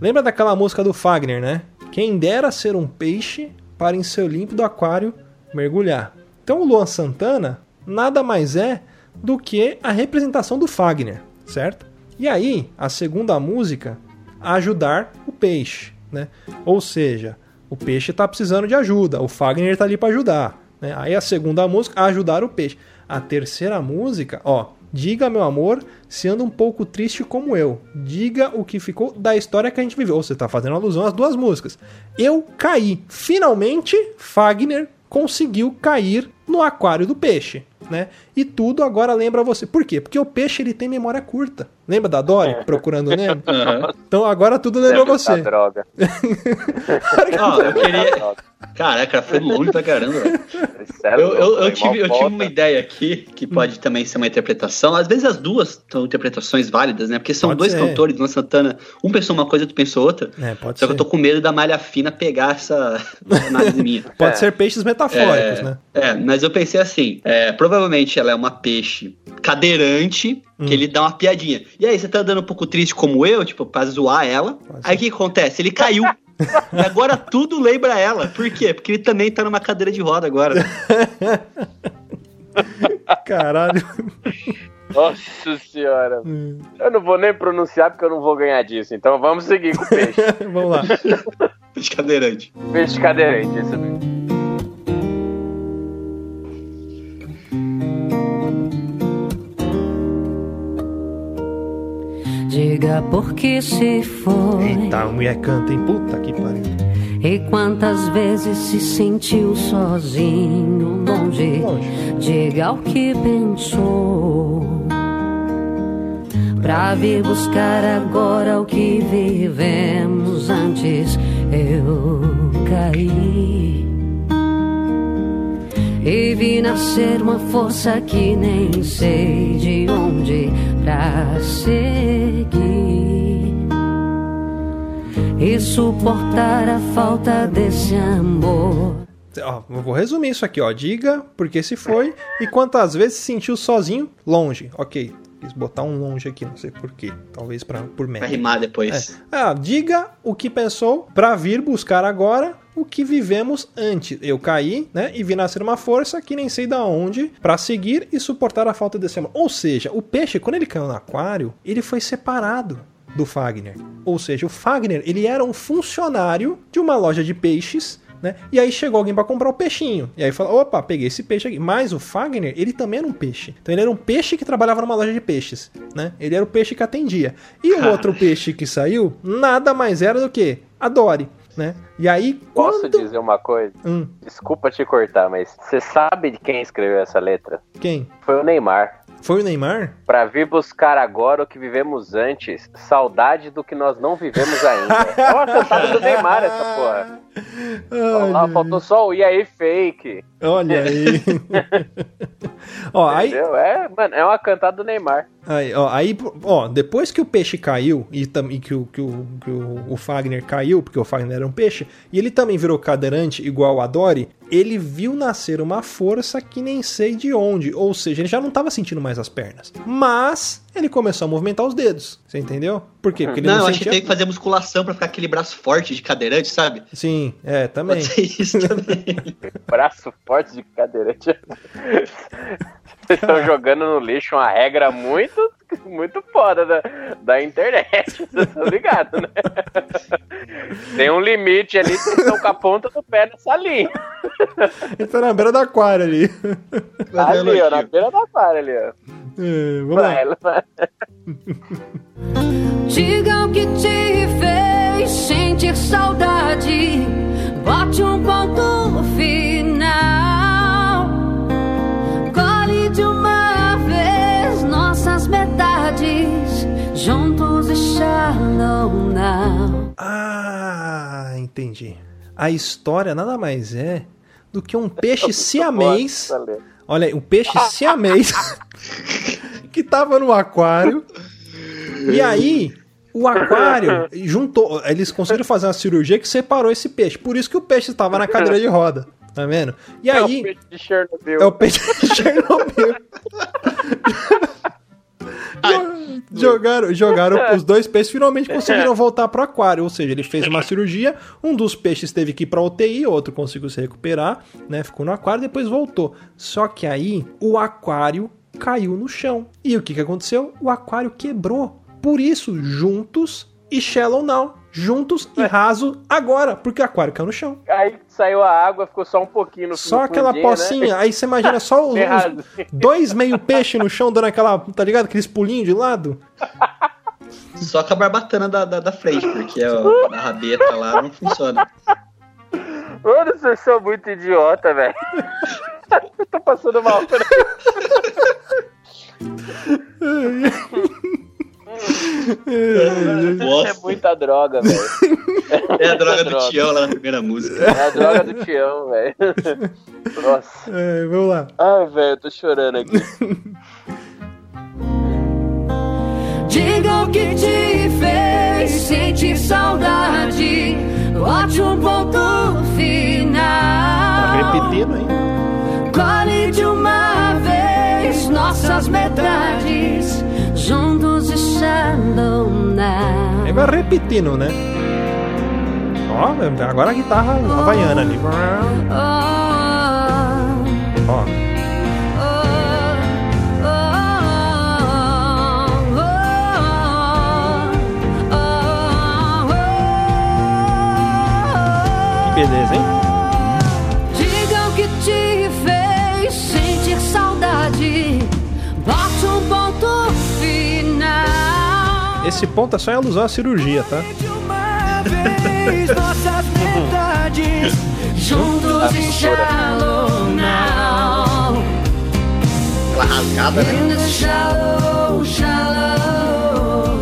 Lembra daquela música do Fagner, né? Quem dera ser um peixe para em seu límpido aquário mergulhar. Então o Luan Santana nada mais é do que a representação do Fagner, certo? E aí, a segunda música, ajudar o peixe, né? Ou seja, o peixe está precisando de ajuda, o Fagner está ali para ajudar. Né? Aí a segunda música, ajudar o peixe. A terceira música, ó, diga meu amor, se anda um pouco triste como eu. Diga o que ficou da história que a gente viveu. Você está fazendo alusão às duas músicas. Eu caí. Finalmente, Fagner conseguiu cair no aquário do peixe né? E tudo agora lembra você. Por quê? Porque o peixe ele tem memória curta. Lembra da Dory É. procurando o [laughs] Nemo? Então agora tudo lembra você. tá droga. [laughs] Ó, eu queria. Caraca, foi longe pra caramba, Eu, eu, eu tive, eu tive uma ideia aqui que pode também ser uma interpretação. Às vezes as duas são interpretações válidas, né? Porque são Pode dois ser. cantores, Luan Santana. Um pensou uma coisa, outro pensou outra. É, pode Só ser. que eu tô com medo da malha fina pegar essa análise minha. [laughs] Pode É. ser peixes metafóricos, É, né? é, mas eu pensei assim: é, provavelmente ela é uma peixe cadeirante Hum. que ele dá uma piadinha. E aí, você tá andando um pouco triste como eu, tipo, pra zoar ela. Pode Aí o que acontece? Ele caiu. E agora tudo lembra ela. Por quê? Porque ele também tá numa cadeira de roda agora. [laughs] Caralho. Nossa senhora. Hum. Eu não vou nem pronunciar porque eu não vou ganhar disso. Então vamos seguir com o peixe. [laughs] Vamos lá. Peixe cadeirante. peixe cadeirante, isso mesmo. Diga por que se foi Eita, a mulher canta, hein? Puta que pariu. e quantas vezes se sentiu sozinho, longe. Longe. Diga o que pensou. Pra vir buscar agora o que vivemos antes. Eu caí. E vi nascer uma força que nem sei de onde pra seguir e suportar a falta desse amor. Ó, vou resumir isso aqui, ó. Diga por que se foi e quantas vezes se sentiu sozinho, longe. Ok, quis botar um longe aqui, não sei por quê. Talvez pra, por Vai média. rimar depois. Ah, diga o que pensou pra vir buscar agora o que vivemos antes. Eu caí, né, e vi nascer uma força que nem sei da onde pra seguir e suportar a falta desse amor. Ou seja, o peixe, quando ele caiu no aquário, ele foi separado do Fagner. Ou seja, o Fagner, ele era um funcionário de uma loja de peixes né? E aí chegou alguém pra comprar o peixinho. E aí falou: opa, peguei esse peixe aqui. Mas o Fagner, ele também era um peixe. Então ele era um peixe que trabalhava numa loja de peixes, né? Ele era o peixe que atendia. E o outro peixe que saiu, nada mais era do que a Dory, né? E aí, Posso quando. dizer uma coisa? Hum, Desculpa te cortar, mas você sabe de quem escreveu essa letra? quem? Foi o Neymar. Foi o Neymar? Pra vir buscar agora o que vivemos antes, saudade do que nós não vivemos ainda. É uma cantada do Neymar essa porra. Olha lá, faltou só o e aí fake. olha aí. [laughs] Ó, aí? É, mano, é uma cantada do Neymar. Aí, ó, aí, ó, depois que o peixe caiu e, tam, e que, o, que, o, que o, o Fagner caiu, porque o Fagner era um peixe, e ele também virou cadeirante igual a Dory, ele viu nascer uma força que nem sei de onde. Ou seja, ele já não estava sentindo mais as pernas. Mas ele começou a movimentar os dedos. Você entendeu? Por quê? Porque ele Não, não, eu acho que sentia... tem que fazer musculação pra ficar aquele braço forte de cadeirante, sabe? Sim, é, também. Pode ser isso também. [laughs] Braço forte de cadeirante. [laughs] Vocês estão jogando no lixo uma regra muito, muito foda da, da internet. [laughs] Vocês estão ligados, né? Tem um limite ali, vocês estão com a ponta do pé nessa linha. [laughs] Ele tá na beira do aquário ali. Fazer ali, ó, na beira da aquário ali, ó. É, vamos Pra lá. ela. [laughs] Diga o que te fez sentir saudade. Bote um ponto final. Colhe de uma vez nossas metades. Juntos e shallow now. Ah, entendi. A história nada mais é do que um peixe siamês. Nossa, Lê. Olha aí, um peixe siamês [laughs] que tava no aquário. E aí, O aquário juntou. Eles conseguiram fazer uma cirurgia que separou esse peixe. Por isso que o peixe estava na cadeira de roda. Tá vendo? E É o aí. peixe de Chernobyl. É o peixe de Chernobyl. [laughs] Jo- [laughs] jogaram, jogaram os dois peixes finalmente conseguiram voltar pro aquário, ou seja, ele fez uma cirurgia, um dos peixes teve que ir pra UTI, o outro conseguiu se recuperar, né? Ficou no aquário, depois voltou. Só que aí o aquário caiu no chão. E o que que aconteceu? O aquário quebrou. Por isso, juntos e shallow now, juntos e raso agora, porque o aquário caiu no chão. Aí saiu a água, ficou só um pouquinho no Só no aquela fundinho, né? pocinha, aí você imagina só [laughs] os, os dois meio peixe no chão dando aquela, tá ligado? Aqueles pulinhos de lado. [laughs] Só com a barbatana da, da, da frente, porque ó, a rabeta lá não funciona. Mano, vocês são muito idiota, velho. Eu [laughs] tô passando mal. Peraí. É muita droga, velho. [laughs] é a droga do droga. Tião lá na primeira música. É a droga do Tião, velho. Nossa. É, vamos lá. Ai, velho, eu tô chorando aqui. Diga o que te fez sentir saudade. Bote um ponto Tá final. repetindo, hein? Colhe de uma vez nossas metades. Aí vai repetindo, né? Ó, agora a guitarra havaiana ali. Oh, Ó, oh, que beleza, hein? Esse ponto é só em alusão à cirurgia, tá? Nossas metades. Juntos shallow now. Aquela rasgada, né? In the shallow, shallow.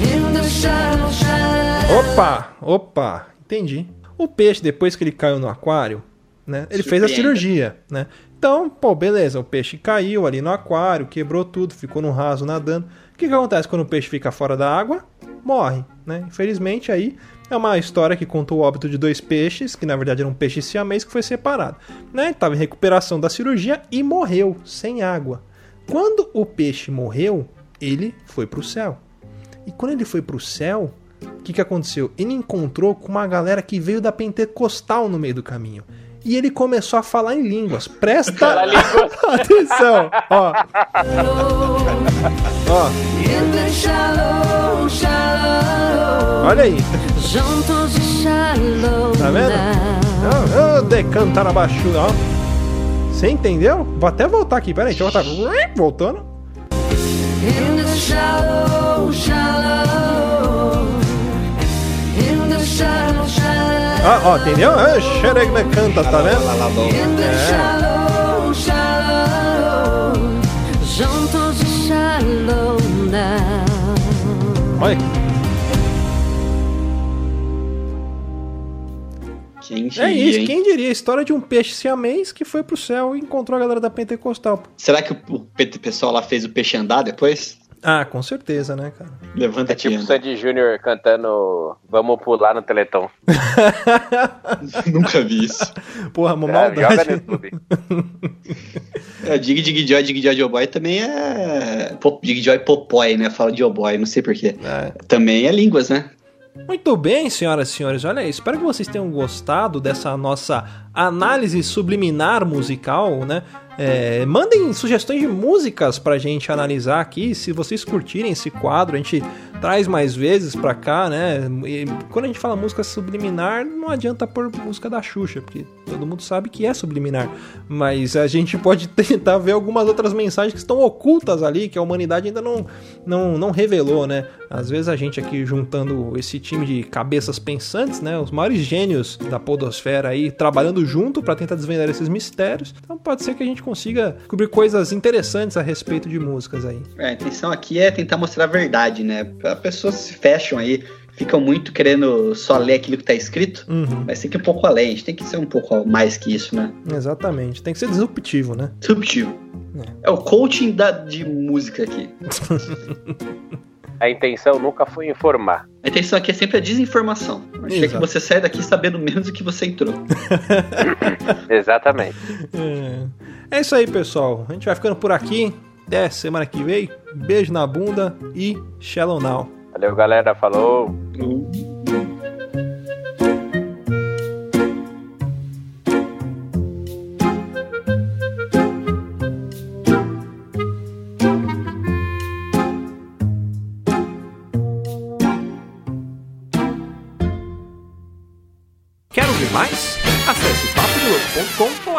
In the shallow, shallow. Opa, opa, entendi. O peixe, depois que ele caiu no aquário, né? Ele fez a cirurgia, né? Então, pô, beleza, o peixe caiu ali no aquário, quebrou tudo, ficou no raso nadando. O que, que acontece quando o peixe fica fora da água? Morre, né? Infelizmente aí é uma história que conta o óbito de dois peixes, que na verdade era um peixe siamês que foi separado, né? Estava em recuperação da cirurgia e morreu sem água. Quando o peixe morreu, ele foi pro céu. E quando ele foi pro céu, o que, que aconteceu? Ele encontrou com uma galera que veio da pentecostal no meio do caminho. E ele começou a falar em línguas. Presta [laughs] atenção, ó. Ó, olha aí. Tá vendo? now. Ô, ô, decanta abaixo, ó. Você entendeu? Vou até voltar aqui, peraí, deixa eu voltar. Voltando. In the shallow, shallow. Ó, ó, entendeu? Ah, Xeregna canta, tá vendo? É. Olha. Quem É diria, isso, hein? quem diria? A história de um peixe siamês que foi pro céu e encontrou a galera da pentecostal. Será que o, o pe- pessoal lá fez o peixe andar depois? Ah, com certeza, né, cara? Levanta É tipo o Sandy Júnior cantando Vamos pular no Teleton. [laughs] [laughs] Nunca vi isso. Porra, uma É, joga maldade. no YouTube. É, Dig Dig Joy, Dig Joy Joe Boy também é. Pop- Dig Joy Popói, né? Fala de Joe Boy, não sei porquê. É. Também é línguas, né? Muito bem, senhoras e senhores, olha aí, espero que vocês tenham gostado dessa nossa análise subliminar musical, né? É, mandem sugestões de músicas pra gente analisar aqui, se vocês curtirem esse quadro, a gente traz mais vezes pra cá, né? E quando a gente fala música subliminar, não adianta pôr música da Xuxa, porque todo mundo sabe que é subliminar, mas a gente [laughs] pode tentar ver algumas outras mensagens que estão ocultas ali, que a humanidade ainda não, não, não revelou, né? Às vezes a gente aqui juntando esse time de cabeças pensantes, né? Os maiores gênios da podosfera aí trabalhando junto para tentar desvendar esses mistérios. Então pode ser que a gente consiga descobrir coisas interessantes a respeito de músicas aí. É, a intenção aqui é tentar mostrar a verdade, né? As pessoas se fecham aí, ficam muito querendo só ler aquilo que tá escrito, Uhum, mas tem que ir um pouco além, a gente tem que ser um pouco mais que isso, né? exatamente. Tem que ser disruptivo, né? Subtil. É o coaching da, de música aqui. [laughs] A intenção nunca foi informar. A intenção aqui é sempre a desinformação. Achei que você sai daqui sabendo menos do que você entrou. [laughs] Exatamente. É. é isso aí, pessoal. A gente vai ficando por aqui. Até semana que vem. Beijo na bunda e Shallow Now. Valeu, galera. Falou.